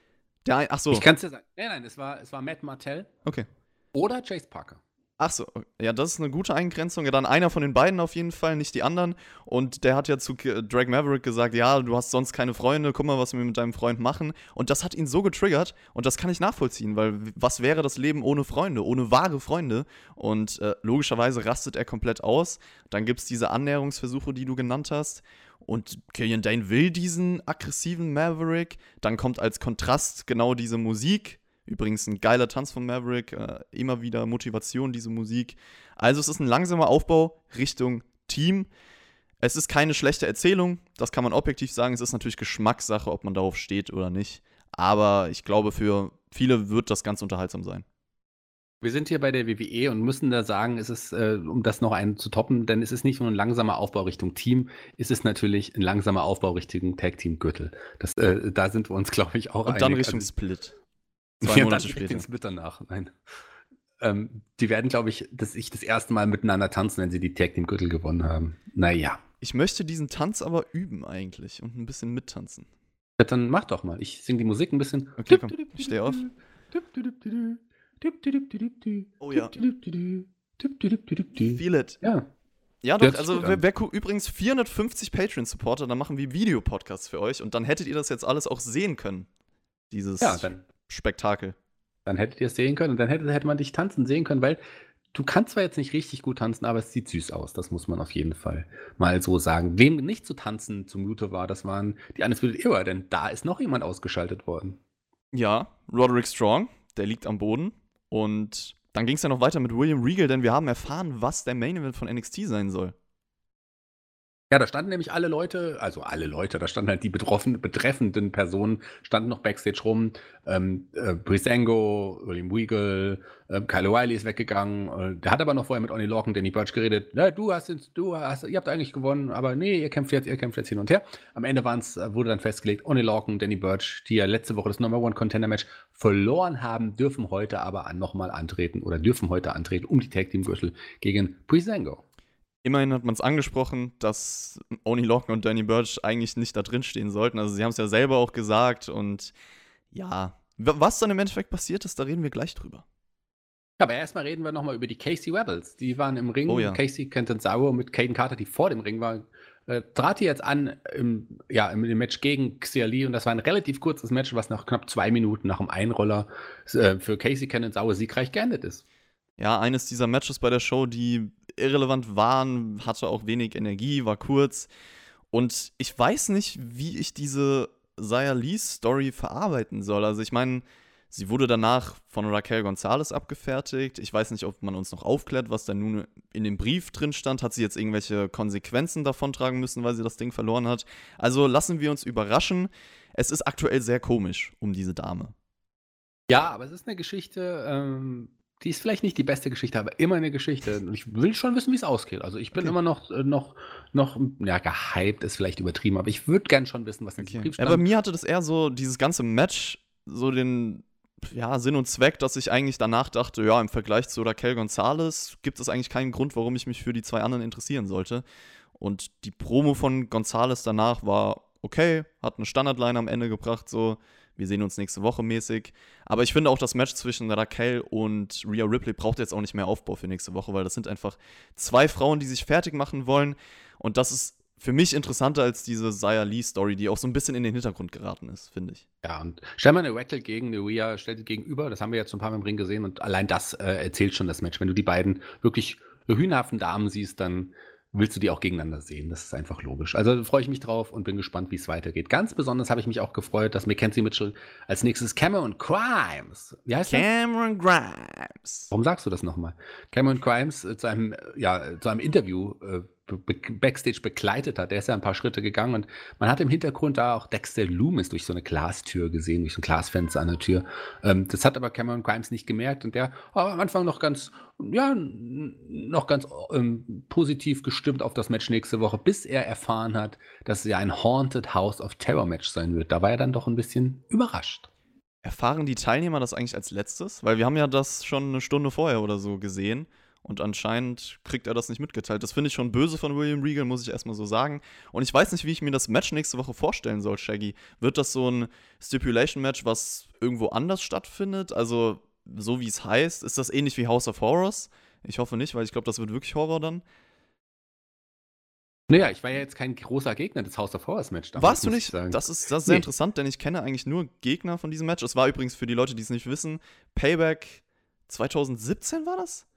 Der ein, ach so. Ich kann es dir sagen. Nein, nein, es war, es war Matt Martell. Okay. Oder Chase Parker. Ach so, ja, das ist eine gute Eingrenzung. Ja, dann einer von den beiden auf jeden Fall, nicht die anderen. Und der hat ja zu Drag Maverick gesagt, ja, du hast sonst keine Freunde, guck mal, was wir mit deinem Freund machen. Und das hat ihn so getriggert und das kann ich nachvollziehen, weil was wäre das Leben ohne Freunde, ohne wahre Freunde? Und äh, logischerweise rastet er komplett aus. Dann gibt es diese Annäherungsversuche, die du genannt hast. Und Killian Dane will diesen aggressiven Maverick. Dann kommt als Kontrast genau diese Musik Übrigens ein geiler Tanz von Maverick, äh, immer wieder Motivation, diese Musik. Also es ist ein langsamer Aufbau Richtung Team. Es ist keine schlechte Erzählung, das kann man objektiv sagen. Es ist natürlich Geschmackssache, ob man darauf steht oder nicht. Aber ich glaube, für viele wird das ganz unterhaltsam sein. Wir sind hier bei der WWE und müssen da sagen, es ist, äh, um das noch einen zu toppen, denn es ist nicht nur ein langsamer Aufbau Richtung Team, es ist natürlich ein langsamer Aufbau Richtung Tag Team Gürtel. Das, äh, da sind wir uns, (laughs) glaube ich, auch Und einig. dann Richtung also, Split. Zwei ja, Monate später. Den Split danach. Nein. Ähm, die werden, glaube ich, dass ich das erste Mal miteinander tanzen, wenn sie die Tag Team Gürtel gewonnen haben. Naja. Ich möchte diesen Tanz aber üben eigentlich und ein bisschen mittanzen. Ja, dann mach doch mal. Ich singe die Musik ein bisschen. Okay, komm. Ich stehe auf. Oh ja. Feel it. Ja. Ja, doch, also wer, wer übrigens 450 Patreon-Supporter, dann machen wir Videopodcasts für euch und dann hättet ihr das jetzt alles auch sehen können. Dieses ja, dann Spektakel. Dann hättet ihr es sehen können und dann hätte, hätte man dich tanzen sehen können, weil du kannst zwar jetzt nicht richtig gut tanzen, aber es sieht süß aus. Das muss man auf jeden Fall mal so sagen. Wem nicht zu tanzen zumute war, das waren die Undisputed Era, denn da ist noch jemand ausgeschaltet worden. Ja, Roderick Strong, der liegt am Boden. Und dann ging es ja noch weiter mit William Regal, denn wir haben erfahren, was der Main Event von NXT sein soll. Ja, da standen nämlich alle Leute, also alle Leute, da standen halt die betroffen, betreffenden Personen, standen noch Backstage rum. Ähm, äh, Brisango, William Weagle, äh, Kyle O'Reilly ist weggegangen. Äh, der hat aber noch vorher mit Oni Lorcan, Danny Burch geredet. Ja, du hast jetzt, du hast, ihr habt eigentlich gewonnen, aber nee, ihr kämpft jetzt, ihr kämpft jetzt hin und her. Am Ende waren's, äh, wurde dann festgelegt, Oni Lorcan, Danny Burch, die ja letzte Woche das Number One Contender Match verloren haben, dürfen heute aber nochmal antreten oder dürfen heute antreten um die Tag Team Gürtel gegen Brisango. Immerhin hat man es angesprochen, dass Oni Lorcan und Danny Burch eigentlich nicht da drin stehen sollten. Also sie haben es ja selber auch gesagt und ja, was dann im Endeffekt passiert ist, da reden wir gleich drüber. Aber erstmal reden wir nochmal über die Casey Rebels. Die waren im Ring. Oh ja. Casey Sauer mit Caden Carter, die vor dem Ring war, äh, trat die jetzt an im, ja, im, Match gegen Xia Lee und das war ein relativ kurzes Match, was nach knapp zwei Minuten nach dem Einroller äh, für Casey Sauer siegreich geendet ist. Ja, eines dieser Matches bei der Show, die irrelevant waren, hatte auch wenig Energie, war kurz. Und ich weiß nicht, wie ich diese Zaya Lee-Story verarbeiten soll. Also ich meine, sie wurde danach von Raquel Gonzalez abgefertigt. Ich weiß nicht, ob man uns noch aufklärt, was da nun in dem Brief drin stand. Hat sie jetzt irgendwelche Konsequenzen davontragen müssen, weil sie das Ding verloren hat? Also lassen wir uns überraschen. Es ist aktuell sehr komisch um diese Dame. Ja, aber es ist eine Geschichte, ähm, die ist vielleicht nicht die beste Geschichte, aber immer eine Geschichte. Und ich will schon wissen, wie es ausgeht. Also ich bin okay. immer noch, äh, noch, noch, ja, gehypt ist vielleicht übertrieben, aber ich würde gern schon wissen, was in okay. Brief stand. Ja, bei mir hatte das eher so, dieses ganze Match, so den ja, Sinn und Zweck, dass ich eigentlich danach dachte, ja, im Vergleich zu Raquel Gonzalez gibt es eigentlich keinen Grund, warum ich mich für die zwei anderen interessieren sollte. Und die Promo von Gonzalez danach war okay, hat eine Standardline am Ende gebracht, so wir sehen uns nächste Woche mäßig. Aber ich finde auch das Match zwischen Raquel und Rhea Ripley braucht jetzt auch nicht mehr Aufbau für nächste Woche, weil das sind einfach zwei Frauen, die sich fertig machen wollen. Und das ist für mich interessanter als diese Zaya Lee-Story, die auch so ein bisschen in den Hintergrund geraten ist, finde ich. Ja, und stell mal eine Raquel gegen eine Rhea, stell die gegenüber, das haben wir jetzt ein paar Mal im Ring gesehen und allein das äh, erzählt schon das Match. Wenn du die beiden wirklich hühnhaften Damen siehst, dann willst du die auch gegeneinander sehen. Das ist einfach logisch. Also freue ich mich drauf und bin gespannt, wie es weitergeht. Ganz besonders habe ich mich auch gefreut, dass Mackenzie Mitchell als nächstes Cameron Crimes. Wie heißt Cameron der? Grimes. Warum sagst du das nochmal? Cameron Crimes äh, zu einem, ja, zu einem Interview äh, Backstage begleitet hat. Der ist ja ein paar Schritte gegangen und man hat im Hintergrund da auch Dexter Loomis durch so eine Glastür gesehen, durch so ein Glasfenster an der Tür. Ähm, das hat aber Cameron Grimes nicht gemerkt und der war am Anfang noch ganz, ja, noch ganz ähm, positiv gestimmt auf das Match nächste Woche, bis er erfahren hat, dass es ja ein Haunted House of Terror Match sein wird. Da war er dann doch ein bisschen überrascht. Erfahren die Teilnehmer das eigentlich als letztes? Weil wir haben ja das schon eine Stunde vorher oder so gesehen. Und anscheinend kriegt er das nicht mitgeteilt. Das finde ich schon böse von William Regal, muss ich erstmal so sagen. Und ich weiß nicht, wie ich mir das Match nächste Woche vorstellen soll, Shaggy. Wird das so ein Stipulation-Match, was irgendwo anders stattfindet? Also, so wie es heißt, ist das ähnlich wie House of Horrors? Ich hoffe nicht, weil ich glaube, das wird wirklich Horror dann. Naja, ich war ja jetzt kein großer Gegner des House of Horrors Match. Warst du nicht? Das ist, das ist sehr nee. interessant, denn ich kenne eigentlich nur Gegner von diesem Match. Es war übrigens für die Leute, die es nicht wissen, Payback 2017 war das?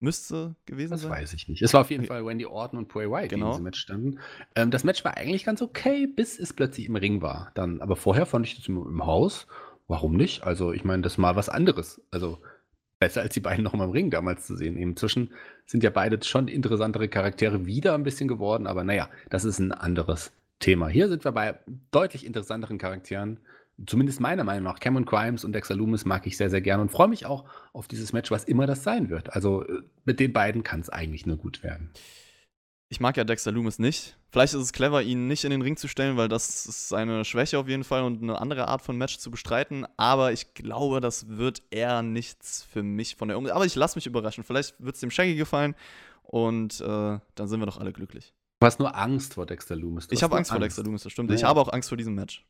Müsste gewesen das sein. Das weiß ich nicht. Es war auf jeden Fall Wendy Orton und Bray Wyatt, genau. die in diesem Match standen. Ähm, das Match war eigentlich ganz okay, bis es plötzlich im Ring war. Dann, aber vorher fand ich das im, im Haus. Warum nicht? Also, ich meine, das ist mal was anderes. Also, besser als die beiden noch mal im Ring damals zu sehen. Inzwischen sind ja beide schon interessantere Charaktere wieder ein bisschen geworden, aber naja, das ist ein anderes Thema. Hier sind wir bei deutlich interessanteren Charakteren zumindest meiner Meinung nach, Cameron Crimes und Dexter Loomis mag ich sehr, sehr gerne und freue mich auch auf dieses Match, was immer das sein wird. Also äh, mit den beiden kann es eigentlich nur gut werden. Ich mag ja Dexter Loomis nicht. Vielleicht ist es clever, ihn nicht in den Ring zu stellen, weil das ist seine Schwäche auf jeden Fall und eine andere Art von Match zu bestreiten. Aber ich glaube, das wird eher nichts für mich von der Umsetzung. Aber ich lasse mich überraschen. Vielleicht wird es dem Shaggy gefallen und äh, dann sind wir doch alle glücklich. Du hast nur Angst vor Dexter Loomis. Du ich habe Angst, Angst vor Dexter Loomis, das stimmt. Ja. Ich habe auch Angst vor diesem Match.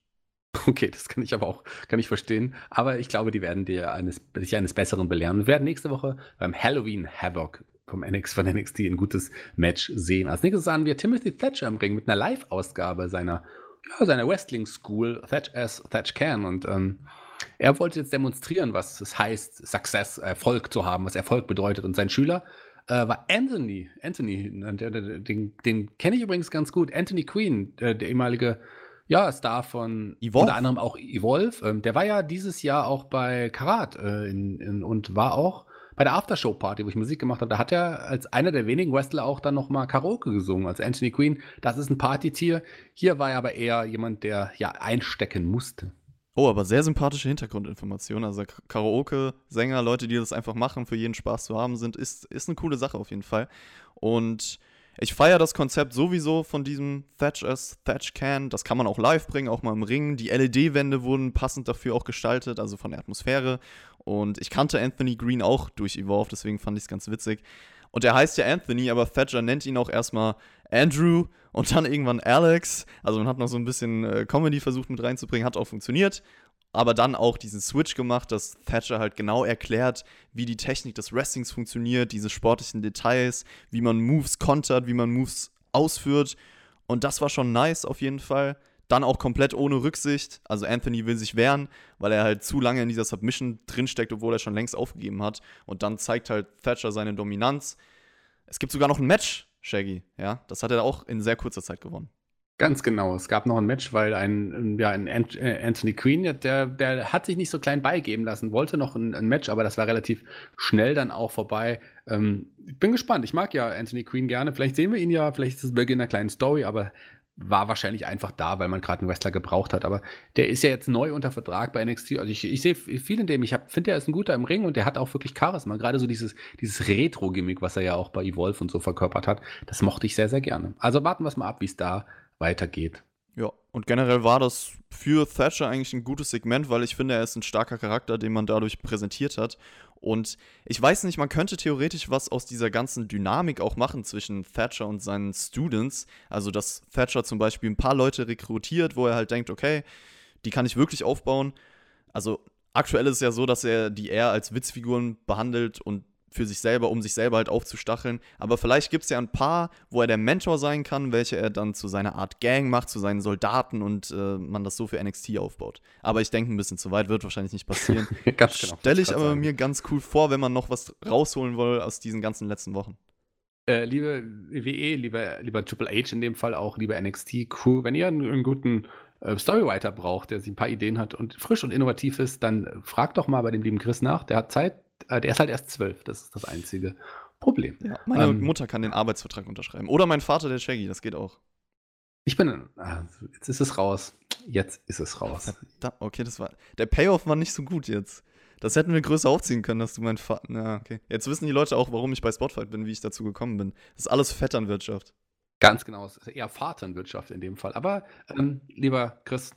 (laughs) Okay, das kann ich aber auch, kann ich verstehen. Aber ich glaube, die werden dir eines, dich eines Besseren belehren. Wir werden nächste Woche beim Halloween Havoc vom NX von NXT ein gutes Match sehen. Als nächstes sahen wir Timothy Thatcher im Ring mit einer Live-Ausgabe seiner, ja, seiner Wrestling School, Thatch as Thatch Can. Und ähm, er wollte jetzt demonstrieren, was es heißt, Success, Erfolg zu haben, was Erfolg bedeutet. Und sein Schüler äh, war Anthony. Anthony, den, den kenne ich übrigens ganz gut. Anthony Queen, der, der ehemalige ja, Star von Evolve? unter anderem auch Evolve. Ähm, der war ja dieses Jahr auch bei Karat äh, in, in, und war auch bei der Aftershow-Party, wo ich Musik gemacht habe. Da hat er als einer der wenigen Wrestler auch dann nochmal Karaoke gesungen. Also Anthony Queen, das ist ein Partytier. Hier war er aber eher jemand, der ja einstecken musste. Oh, aber sehr sympathische Hintergrundinformationen. Also Karaoke, Sänger, Leute, die das einfach machen, für jeden Spaß zu haben sind, ist, ist eine coole Sache auf jeden Fall. Und ich feiere das Konzept sowieso von diesem Thatch as Thatch Can. Das kann man auch live bringen, auch mal im Ring. Die LED-Wände wurden passend dafür auch gestaltet, also von der Atmosphäre. Und ich kannte Anthony Green auch durch Evolve, deswegen fand ich es ganz witzig. Und er heißt ja Anthony, aber Thatcher nennt ihn auch erstmal Andrew und dann irgendwann Alex. Also man hat noch so ein bisschen äh, Comedy versucht mit reinzubringen, hat auch funktioniert aber dann auch diesen Switch gemacht, dass Thatcher halt genau erklärt, wie die Technik des Wrestlings funktioniert, diese sportlichen Details, wie man Moves kontert, wie man Moves ausführt. Und das war schon nice auf jeden Fall. Dann auch komplett ohne Rücksicht. Also Anthony will sich wehren, weil er halt zu lange in dieser Submission drinsteckt, obwohl er schon längst aufgegeben hat. Und dann zeigt halt Thatcher seine Dominanz. Es gibt sogar noch ein Match, Shaggy. Ja, das hat er auch in sehr kurzer Zeit gewonnen. Ganz genau. Es gab noch ein Match, weil ein, ja, ein äh, Anthony Queen, der, der hat sich nicht so klein beigeben lassen, wollte noch ein, ein Match, aber das war relativ schnell dann auch vorbei. Ähm, ich bin gespannt. Ich mag ja Anthony Queen gerne. Vielleicht sehen wir ihn ja, vielleicht ist es Beginn einer kleinen Story, aber war wahrscheinlich einfach da, weil man gerade einen Wrestler gebraucht hat. Aber der ist ja jetzt neu unter Vertrag bei NXT. Also ich, ich sehe viel in dem. Ich finde, er ist ein guter im Ring und der hat auch wirklich Charisma. Gerade so dieses, dieses Retro-Gimmick, was er ja auch bei Evolve und so verkörpert hat, das mochte ich sehr, sehr gerne. Also warten wir es mal ab, wie es da weitergeht. Ja, und generell war das für Thatcher eigentlich ein gutes Segment, weil ich finde, er ist ein starker Charakter, den man dadurch präsentiert hat. Und ich weiß nicht, man könnte theoretisch was aus dieser ganzen Dynamik auch machen zwischen Thatcher und seinen Students. Also, dass Thatcher zum Beispiel ein paar Leute rekrutiert, wo er halt denkt, okay, die kann ich wirklich aufbauen. also aktuell ist es ja so, dass er die eher als Witzfiguren behandelt und für sich selber, um sich selber halt aufzustacheln. Aber vielleicht gibt es ja ein paar, wo er der Mentor sein kann, welche er dann zu seiner Art Gang macht, zu seinen Soldaten und äh, man das so für NXT aufbaut. Aber ich denke, ein bisschen zu weit wird wahrscheinlich nicht passieren. (laughs) ganz genau. Stelle ich aber sagen. mir ganz cool vor, wenn man noch was rausholen will aus diesen ganzen letzten Wochen. Äh, liebe WWE, lieber, lieber Triple H in dem Fall auch, liebe NXT-Crew, wenn ihr einen, einen guten äh, Storywriter braucht, der sich ein paar Ideen hat und frisch und innovativ ist, dann fragt doch mal bei dem lieben Chris nach. Der hat Zeit, der ist halt erst zwölf. Das ist das einzige Problem. Ja, meine ähm, Mutter kann den Arbeitsvertrag unterschreiben. Oder mein Vater, der Shaggy, das geht auch. Ich bin. Ah, jetzt ist es raus. Jetzt ist es raus. Okay, das war. Der Payoff war nicht so gut jetzt. Das hätten wir größer aufziehen können, dass du mein Vater. Na, okay. Jetzt wissen die Leute auch, warum ich bei Spotify bin, wie ich dazu gekommen bin. Das ist alles Vetternwirtschaft. Ganz genau. Es ist eher Vaternwirtschaft in dem Fall. Aber, ähm, lieber Chris,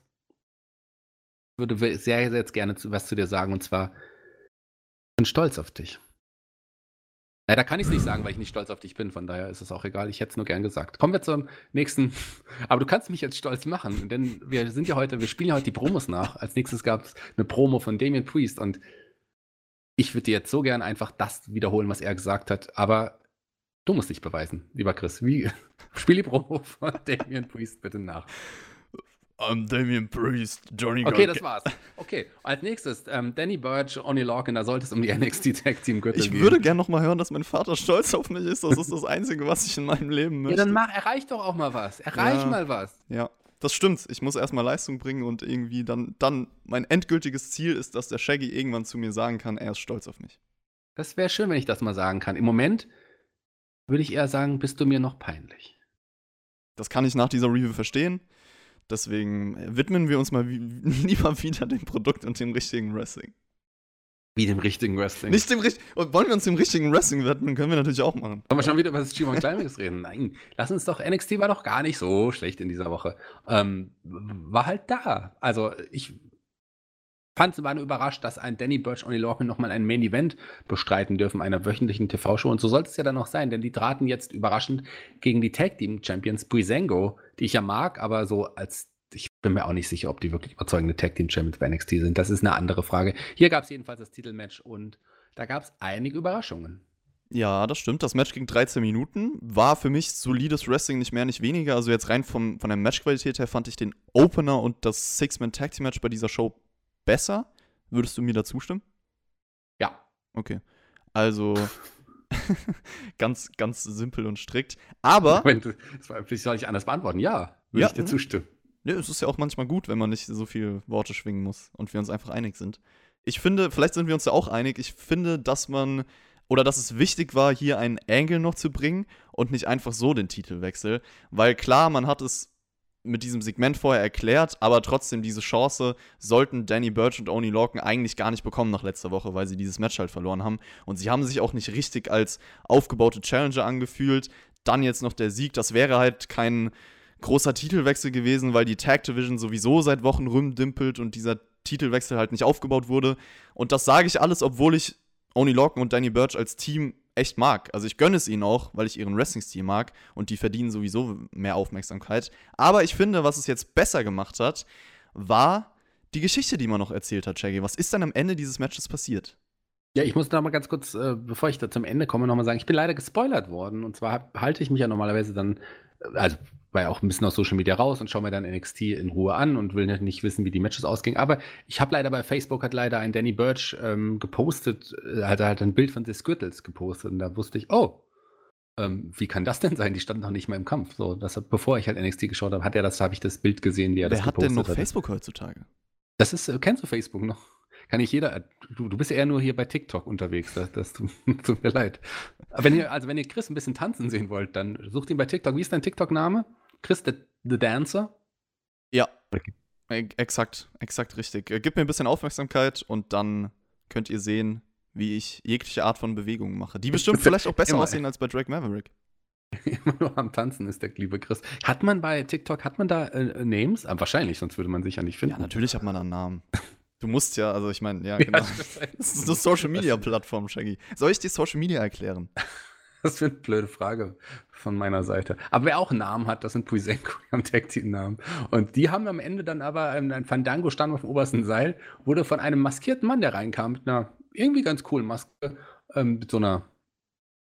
würde sehr, sehr jetzt gerne was zu dir sagen. Und zwar, bin stolz auf dich. Ja, da kann ich es nicht sagen, weil ich nicht stolz auf dich bin. Von daher ist es auch egal. Ich hätte es nur gern gesagt. Kommen wir zum nächsten. (laughs) Aber du kannst mich jetzt stolz machen, denn wir sind ja heute, wir spielen ja heute die Promos nach. Als nächstes gab es eine Promo von Damien Priest und ich würde dir jetzt so gern einfach das wiederholen, was er gesagt hat. Aber du musst dich beweisen, lieber Chris. Wie, (laughs) spiel die Promo von Damien Priest bitte nach. I'm Damien Priest, Johnny Okay, das war's. Okay, als nächstes, ähm, Danny Burch, Oni Lorcan, da sollte es um die (laughs) NXT Tag Team Gürtel gehen. Ich würde gerne noch mal hören, dass mein Vater stolz auf mich ist. Das ist das Einzige, was ich in meinem Leben möchte. Ja, dann mach, erreich doch auch mal was. Erreich ja, mal was. Ja, das stimmt. Ich muss erstmal Leistung bringen und irgendwie dann, dann, mein endgültiges Ziel ist, dass der Shaggy irgendwann zu mir sagen kann, er ist stolz auf mich. Das wäre schön, wenn ich das mal sagen kann. Im Moment würde ich eher sagen, bist du mir noch peinlich. Das kann ich nach dieser Review verstehen. Deswegen widmen wir uns mal (laughs) lieber wieder dem Produkt und dem richtigen Wrestling. Wie dem richtigen Wrestling? Nicht dem richtigen. Wollen wir uns dem richtigen Wrestling widmen? Können wir natürlich auch machen. Wollen wir schon wieder über das G1 Climax reden? Nein, lass uns doch. NXT war doch gar nicht so schlecht in dieser Woche. Ähm, war halt da. Also, ich fand es war überrascht, dass ein Danny Burch und Lorcan nochmal ein Main Event bestreiten dürfen, einer wöchentlichen TV-Show. Und so sollte es ja dann noch sein, denn die traten jetzt überraschend gegen die Tag Team Champions Brisango, die ich ja mag, aber so als ich bin mir auch nicht sicher, ob die wirklich überzeugende Tag Team Champions bei NXT sind. Das ist eine andere Frage. Hier gab es jedenfalls das Titelmatch und da gab es einige Überraschungen. Ja, das stimmt. Das Match ging 13 Minuten. War für mich solides Wrestling, nicht mehr, nicht weniger. Also jetzt rein vom, von der Matchqualität her fand ich den Opener und das Six-Man-Tag-Team-Match bei dieser Show besser. Würdest du mir da zustimmen? Ja. Okay. Also (laughs) (laughs) ganz, ganz simpel und strikt. Aber. das soll ich anders beantworten. Ja, würde ja, ich dir zustimmen. Ja, es ist ja auch manchmal gut, wenn man nicht so viel Worte schwingen muss und wir uns einfach einig sind. Ich finde, vielleicht sind wir uns ja auch einig, ich finde, dass man oder dass es wichtig war, hier einen Angle noch zu bringen und nicht einfach so den Titelwechsel, weil klar, man hat es mit diesem Segment vorher erklärt, aber trotzdem diese Chance sollten Danny Birch und Oni Lorcan eigentlich gar nicht bekommen nach letzter Woche, weil sie dieses Match halt verloren haben. Und sie haben sich auch nicht richtig als aufgebaute Challenger angefühlt. Dann jetzt noch der Sieg, das wäre halt kein großer Titelwechsel gewesen, weil die Tag Division sowieso seit Wochen rumdimpelt und dieser Titelwechsel halt nicht aufgebaut wurde. Und das sage ich alles, obwohl ich Oni Lorcan und Danny Birch als Team echt mag. Also ich gönne es ihnen auch, weil ich ihren Wrestling-Stil mag und die verdienen sowieso mehr Aufmerksamkeit. Aber ich finde, was es jetzt besser gemacht hat, war die Geschichte, die man noch erzählt hat, Shaggy. Was ist dann am Ende dieses Matches passiert? Ja, ich muss da mal ganz kurz, äh, bevor ich da zum Ende komme, nochmal sagen, ich bin leider gespoilert worden. Und zwar halte ich mich ja normalerweise dann, also war ja auch ein bisschen aus Social Media raus und schaue mir dann NXT in Ruhe an und will nicht wissen, wie die Matches ausgingen. Aber ich habe leider bei Facebook hat leider ein Danny Birch ähm, gepostet, äh, hat halt ein Bild von des Gürtels gepostet und da wusste ich, oh, ähm, wie kann das denn sein? Die stand noch nicht mal im Kampf. So, das, bevor ich halt NXT geschaut habe, hat er das, habe ich das Bild gesehen, wie er Wer das gepostet hat. Wer hat denn noch Facebook heutzutage? Das ist, äh, kennst du Facebook noch? Kann nicht jeder. Du, du bist ja eher nur hier bei TikTok unterwegs. Das, das tut, (laughs) tut mir leid. Aber wenn ihr, also wenn ihr Chris ein bisschen tanzen sehen wollt, dann sucht ihn bei TikTok. Wie ist dein TikTok-Name? Chris the, the Dancer? Ja. Okay. Exakt, exakt richtig. Äh, gib mir ein bisschen Aufmerksamkeit und dann könnt ihr sehen, wie ich jegliche Art von Bewegung mache. Die bestimmt (laughs) vielleicht auch besser aussehen als bei Drake Maverick. (laughs) Immer nur am Tanzen ist der liebe Chris. Hat man bei TikTok, hat man da äh, Names? Ah, wahrscheinlich, sonst würde man sich ja nicht finden. Ja, natürlich hat man da einen Namen. Du musst ja, also ich meine, ja, (laughs) genau. Ja, (laughs) das ist eine Social Media Plattform, Shaggy. Soll ich dir Social Media erklären? (laughs) Das ist eine blöde Frage von meiner Seite. Aber wer auch einen Namen hat, das sind Puisenko, die haben Tag Team Namen. Und die haben am Ende dann aber, ein Fandango stand auf dem obersten Seil, wurde von einem maskierten Mann, der reinkam, mit einer irgendwie ganz coolen Maske, ähm, mit so einer,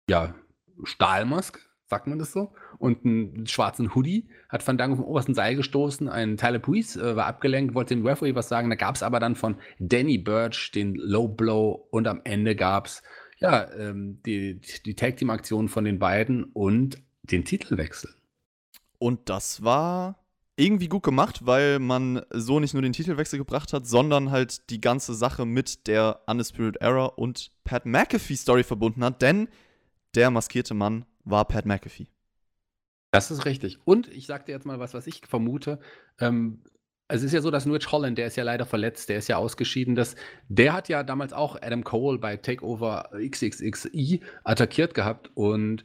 ja, Stahlmaske, sagt man das so, und einen schwarzen Hoodie, hat Fandango vom obersten Seil gestoßen, ein Tyler Puis äh, war abgelenkt, wollte dem Referee was sagen, da gab es aber dann von Danny Birch den Low Blow und am Ende gab es ja, ähm, die, die Tag Team Aktion von den beiden und den Titelwechsel. Und das war irgendwie gut gemacht, weil man so nicht nur den Titelwechsel gebracht hat, sondern halt die ganze Sache mit der Undisputed Era und Pat McAfee Story verbunden hat, denn der maskierte Mann war Pat McAfee. Das ist richtig. Und ich sag dir jetzt mal was, was ich vermute. Ähm, es ist ja so, dass Rich Holland, der ist ja leider verletzt, der ist ja ausgeschieden. Dass, der hat ja damals auch Adam Cole bei Takeover XXXI attackiert gehabt. Und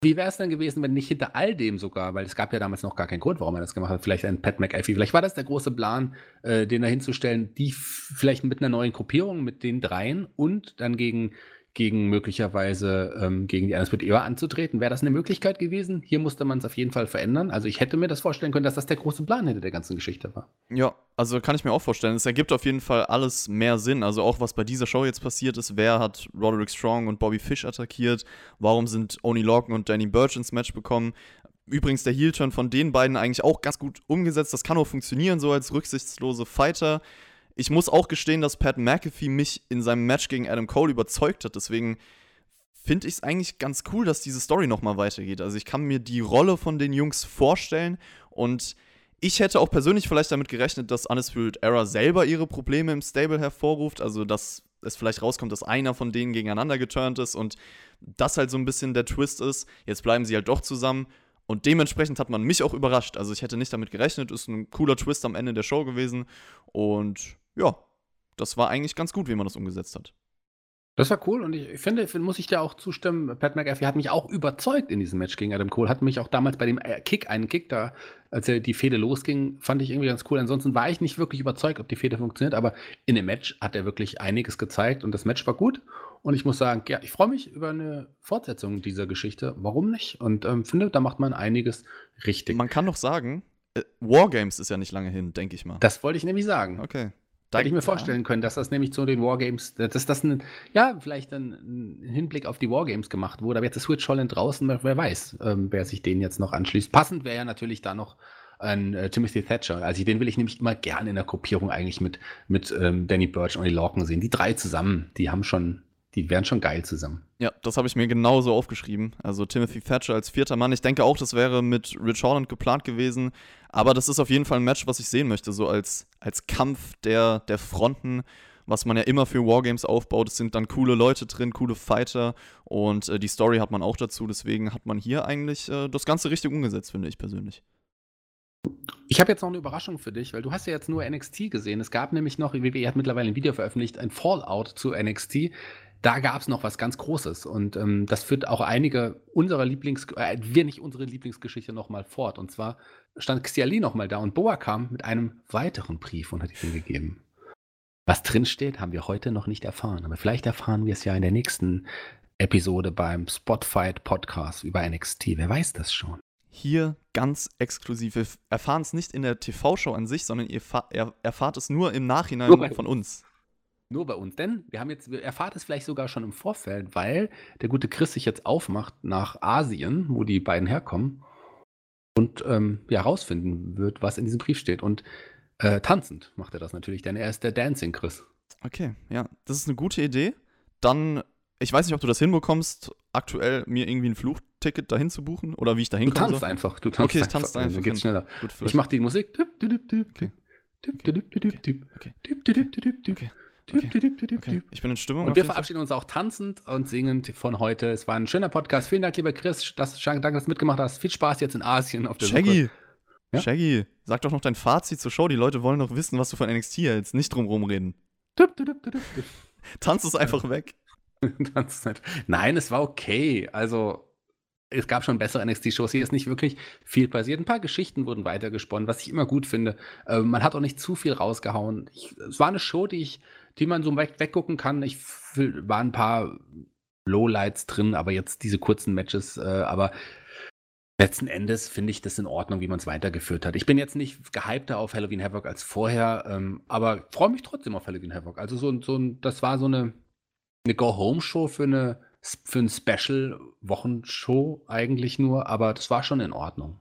wie wäre es dann gewesen, wenn nicht hinter all dem sogar, weil es gab ja damals noch gar keinen Grund, warum er das gemacht hat, vielleicht ein Pat McAfee, vielleicht war das der große Plan, äh, den da hinzustellen, die vielleicht mit einer neuen Gruppierung, mit den dreien und dann gegen gegen möglicherweise ähm, gegen die Undisputed Era anzutreten. Wäre das eine Möglichkeit gewesen? Hier musste man es auf jeden Fall verändern. Also ich hätte mir das vorstellen können, dass das der große Plan hinter der ganzen Geschichte war. Ja, also kann ich mir auch vorstellen. Es ergibt auf jeden Fall alles mehr Sinn. Also auch was bei dieser Show jetzt passiert ist. Wer hat Roderick Strong und Bobby Fish attackiert? Warum sind Oni Lorcan und Danny Burch ins Match bekommen? Übrigens der Heel-Turn von den beiden eigentlich auch ganz gut umgesetzt. Das kann auch funktionieren, so als rücksichtslose Fighter ich muss auch gestehen, dass Pat McAfee mich in seinem Match gegen Adam Cole überzeugt hat. Deswegen finde ich es eigentlich ganz cool, dass diese Story nochmal weitergeht. Also ich kann mir die Rolle von den Jungs vorstellen und ich hätte auch persönlich vielleicht damit gerechnet, dass Undisputed Era selber ihre Probleme im Stable hervorruft. Also dass es vielleicht rauskommt, dass einer von denen gegeneinander geturnt ist und das halt so ein bisschen der Twist ist. Jetzt bleiben sie halt doch zusammen. Und dementsprechend hat man mich auch überrascht. Also ich hätte nicht damit gerechnet, ist ein cooler Twist am Ende der Show gewesen. Und ja, das war eigentlich ganz gut, wie man das umgesetzt hat. Das war cool und ich finde, muss ich dir auch zustimmen, Pat McAfee hat mich auch überzeugt in diesem Match gegen Adam Cole, hat mich auch damals bei dem äh, Kick, einen Kick da, als er die Fehde losging, fand ich irgendwie ganz cool. Ansonsten war ich nicht wirklich überzeugt, ob die Fehde funktioniert, aber in dem Match hat er wirklich einiges gezeigt und das Match war gut. Und ich muss sagen, ja, ich freue mich über eine Fortsetzung dieser Geschichte. Warum nicht? Und ähm, finde, da macht man einiges richtig. Man kann doch sagen, äh, Wargames ist ja nicht lange hin, denke ich mal. Das wollte ich nämlich sagen. Okay. Da hätte ich mir vorstellen können, dass das nämlich zu den Wargames, dass das ein, ja, vielleicht ein, Hinblick auf die Wargames gemacht wurde. Aber jetzt ist Switch Holland draußen, wer weiß, ähm, wer sich den jetzt noch anschließt. Passend wäre ja natürlich da noch ein äh, Timothy Thatcher. Also den will ich nämlich immer gerne in der Gruppierung eigentlich mit, mit ähm, Danny Birch und Ollie Lorcan sehen. Die drei zusammen, die haben schon, die wären schon geil zusammen. Ja, das habe ich mir genauso aufgeschrieben. Also Timothy Thatcher als vierter Mann. Ich denke auch, das wäre mit Rich Holland geplant gewesen. Aber das ist auf jeden Fall ein Match, was ich sehen möchte, so als, als Kampf der, der Fronten, was man ja immer für Wargames aufbaut. Es sind dann coole Leute drin, coole Fighter und äh, die Story hat man auch dazu. Deswegen hat man hier eigentlich äh, das Ganze richtig umgesetzt, finde ich persönlich. Ich habe jetzt noch eine Überraschung für dich, weil du hast ja jetzt nur NXT gesehen. Es gab nämlich noch, WWE hat mittlerweile ein Video veröffentlicht, ein Fallout zu NXT da gab es noch was ganz Großes. Und ähm, das führt auch einige unserer Lieblings, äh, wir nicht unsere Lieblingsgeschichte nochmal fort. Und zwar stand Xiali nochmal da und Boa kam mit einem weiteren Brief und hat ihn gegeben. Was drinsteht, haben wir heute noch nicht erfahren. Aber vielleicht erfahren wir es ja in der nächsten Episode beim Spotfight Podcast über NXT. Wer weiß das schon? Hier ganz exklusiv. Wir erfahren es nicht in der TV-Show an sich, sondern ihr erfahrt es nur im Nachhinein nur von uns. Nur bei uns. Denn wir haben jetzt, wir erfahren es vielleicht sogar schon im Vorfeld, weil der gute Chris sich jetzt aufmacht nach Asien, wo die beiden herkommen, und ähm, ja, rausfinden wird, was in diesem Brief steht. Und äh, tanzend macht er das natürlich, denn er ist der Dancing Chris. Okay, ja, das ist eine gute Idee. Dann, ich weiß nicht, ob du das hinbekommst, aktuell mir irgendwie ein Flugticket dahin zu buchen oder wie ich dahin komme. Du tanzt einfach, du tanzt okay, ich tanze einfach. Dann geht's schneller. Gut, ich mach die Musik. Okay. Okay. Okay. okay. Ich bin in Stimmung. Und wir verabschieden uns auch tanzend und singend von heute. Es war ein schöner Podcast. Vielen Dank, lieber Chris. Das, danke, dass du mitgemacht hast. Viel Spaß jetzt in Asien auf der Shaggy. Suche. Ja? Shaggy, sag doch noch dein Fazit zur Show. Die Leute wollen doch wissen, was du von NXT hältst. Nicht drum reden. Tanz es einfach weg. (laughs) Nein, es war okay. Also, es gab schon bessere NXT-Shows. Hier ist nicht wirklich viel passiert. Ein paar Geschichten wurden weitergesponnen, was ich immer gut finde. Äh, man hat auch nicht zu viel rausgehauen. Ich, es war eine Show, die ich die man so weg, weggucken kann. Ich war ein paar Lowlights drin, aber jetzt diese kurzen Matches, äh, aber letzten Endes finde ich das in Ordnung, wie man es weitergeführt hat. Ich bin jetzt nicht gehypter auf Halloween Havoc als vorher, ähm, aber freue mich trotzdem auf Halloween Havoc. Also so, so das war so eine, eine Go-Home-Show für eine für ein Special-Wochenshow eigentlich nur, aber das war schon in Ordnung.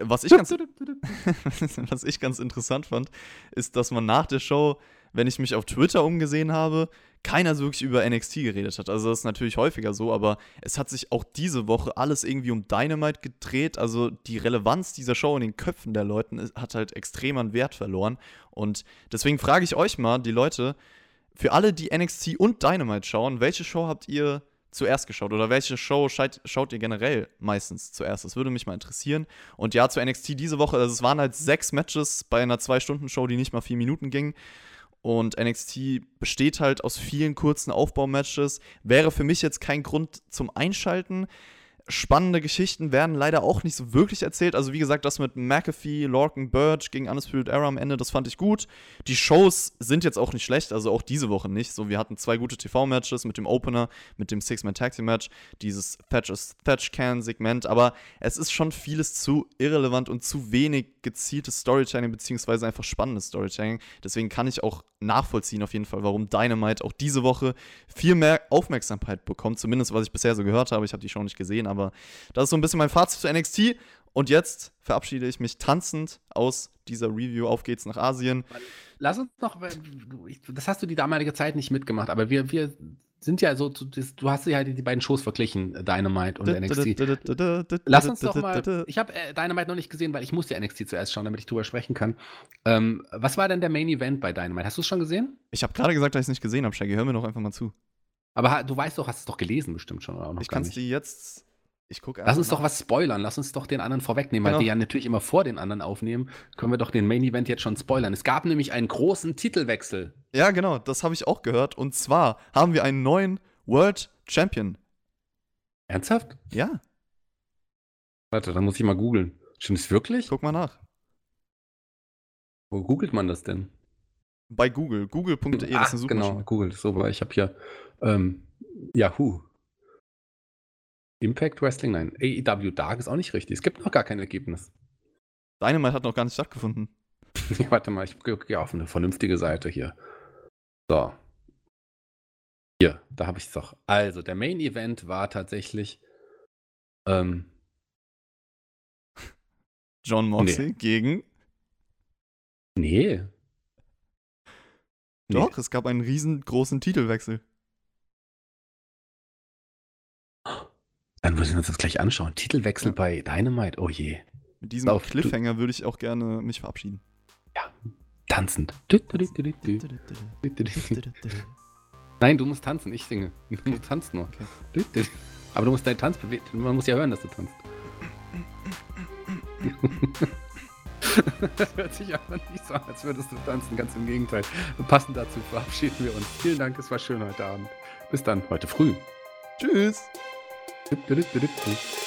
Was ich, ganz, (laughs) was ich ganz interessant fand, ist, dass man nach der Show, wenn ich mich auf Twitter umgesehen habe, keiner so wirklich über NXT geredet hat. Also das ist natürlich häufiger so, aber es hat sich auch diese Woche alles irgendwie um Dynamite gedreht. Also die Relevanz dieser Show in den Köpfen der Leuten hat halt extrem an Wert verloren. Und deswegen frage ich euch mal, die Leute, für alle, die NXT und Dynamite schauen, welche Show habt ihr zuerst geschaut oder welche Show schaut, schaut ihr generell meistens zuerst? Das würde mich mal interessieren. Und ja, zu NXT diese Woche, also es waren halt sechs Matches bei einer Zwei-Stunden-Show, die nicht mal vier Minuten ging. Und NXT besteht halt aus vielen kurzen Aufbaumatches. Wäre für mich jetzt kein Grund zum Einschalten spannende Geschichten werden leider auch nicht so wirklich erzählt. Also wie gesagt, das mit McAfee, Lorcan Birch gegen Undisputed Era am Ende, das fand ich gut. Die Shows sind jetzt auch nicht schlecht, also auch diese Woche nicht. So, wir hatten zwei gute TV-Matches mit dem Opener, mit dem Six-Man-Tag-Team-Match, dieses Thatch as Thatch Can-Segment, aber es ist schon vieles zu irrelevant und zu wenig gezieltes Storytelling, beziehungsweise einfach spannendes Storytelling. Deswegen kann ich auch nachvollziehen auf jeden Fall, warum Dynamite auch diese Woche viel mehr Aufmerksamkeit bekommt, zumindest was ich bisher so gehört habe. Ich habe die Show nicht gesehen, aber aber das ist so ein bisschen mein Fazit zu NXT. Und jetzt verabschiede ich mich tanzend aus dieser Review. Auf geht's nach Asien. Lass uns noch, das hast du die damalige Zeit nicht mitgemacht, aber wir, wir sind ja so, du hast ja die beiden Shows verglichen, Dynamite und NXT. Lass uns doch mal, ich habe äh, Dynamite noch nicht gesehen, weil ich muss ja NXT zuerst schauen, damit ich drüber sprechen kann. Ähm, was war denn der Main Event bei Dynamite? Hast du es schon gesehen? Ich habe gerade gesagt, dass ich es nicht gesehen habe, Shaggy. Hör mir doch einfach mal zu. Aber du weißt doch, hast es doch gelesen bestimmt schon, oder? ich kann es dir jetzt ich gucke Lass uns nach. doch was spoilern. Lass uns doch den anderen vorwegnehmen, genau. weil wir ja natürlich immer vor den anderen aufnehmen. Können wir doch den Main Event jetzt schon spoilern. Es gab nämlich einen großen Titelwechsel. Ja, genau. Das habe ich auch gehört. Und zwar haben wir einen neuen World Champion. Ernsthaft? Ja. Warte, dann muss ich mal googeln. Stimmt es wirklich? Guck mal nach. Wo googelt man das denn? Bei Google. Google.de. Das ist eine Suchmaschine. Genau, Google. So, weil ich habe hier ähm, Yahoo. Impact Wrestling, nein. AEW Dark ist auch nicht richtig. Es gibt noch gar kein Ergebnis. Dynamite hat noch gar nicht stattgefunden. (laughs) Warte mal, ich gehe auf eine vernünftige Seite hier. So. Hier, da habe ich es doch. Also, der Main Event war tatsächlich. Ähm, John Moxley nee. gegen. Nee. Doch, nee. es gab einen riesengroßen Titelwechsel. Dann müssen wir uns das gleich anschauen. Titelwechsel ja. bei Dynamite, oh je. Mit diesem Auf, Cliffhanger würde ich auch gerne mich verabschieden. Ja, tanzend. Nein, du musst tanzen, ich singe. Du tanzt nur. Okay. Aber du musst deinen Tanz bewegen. Man muss ja hören, dass du tanzt. das hört sich aber nicht so an, als würdest du tanzen. Ganz im Gegenteil. passend dazu verabschieden wir uns. Vielen Dank, es war schön heute Abend. Bis dann, heute früh. Tschüss. Dip, dip, dip,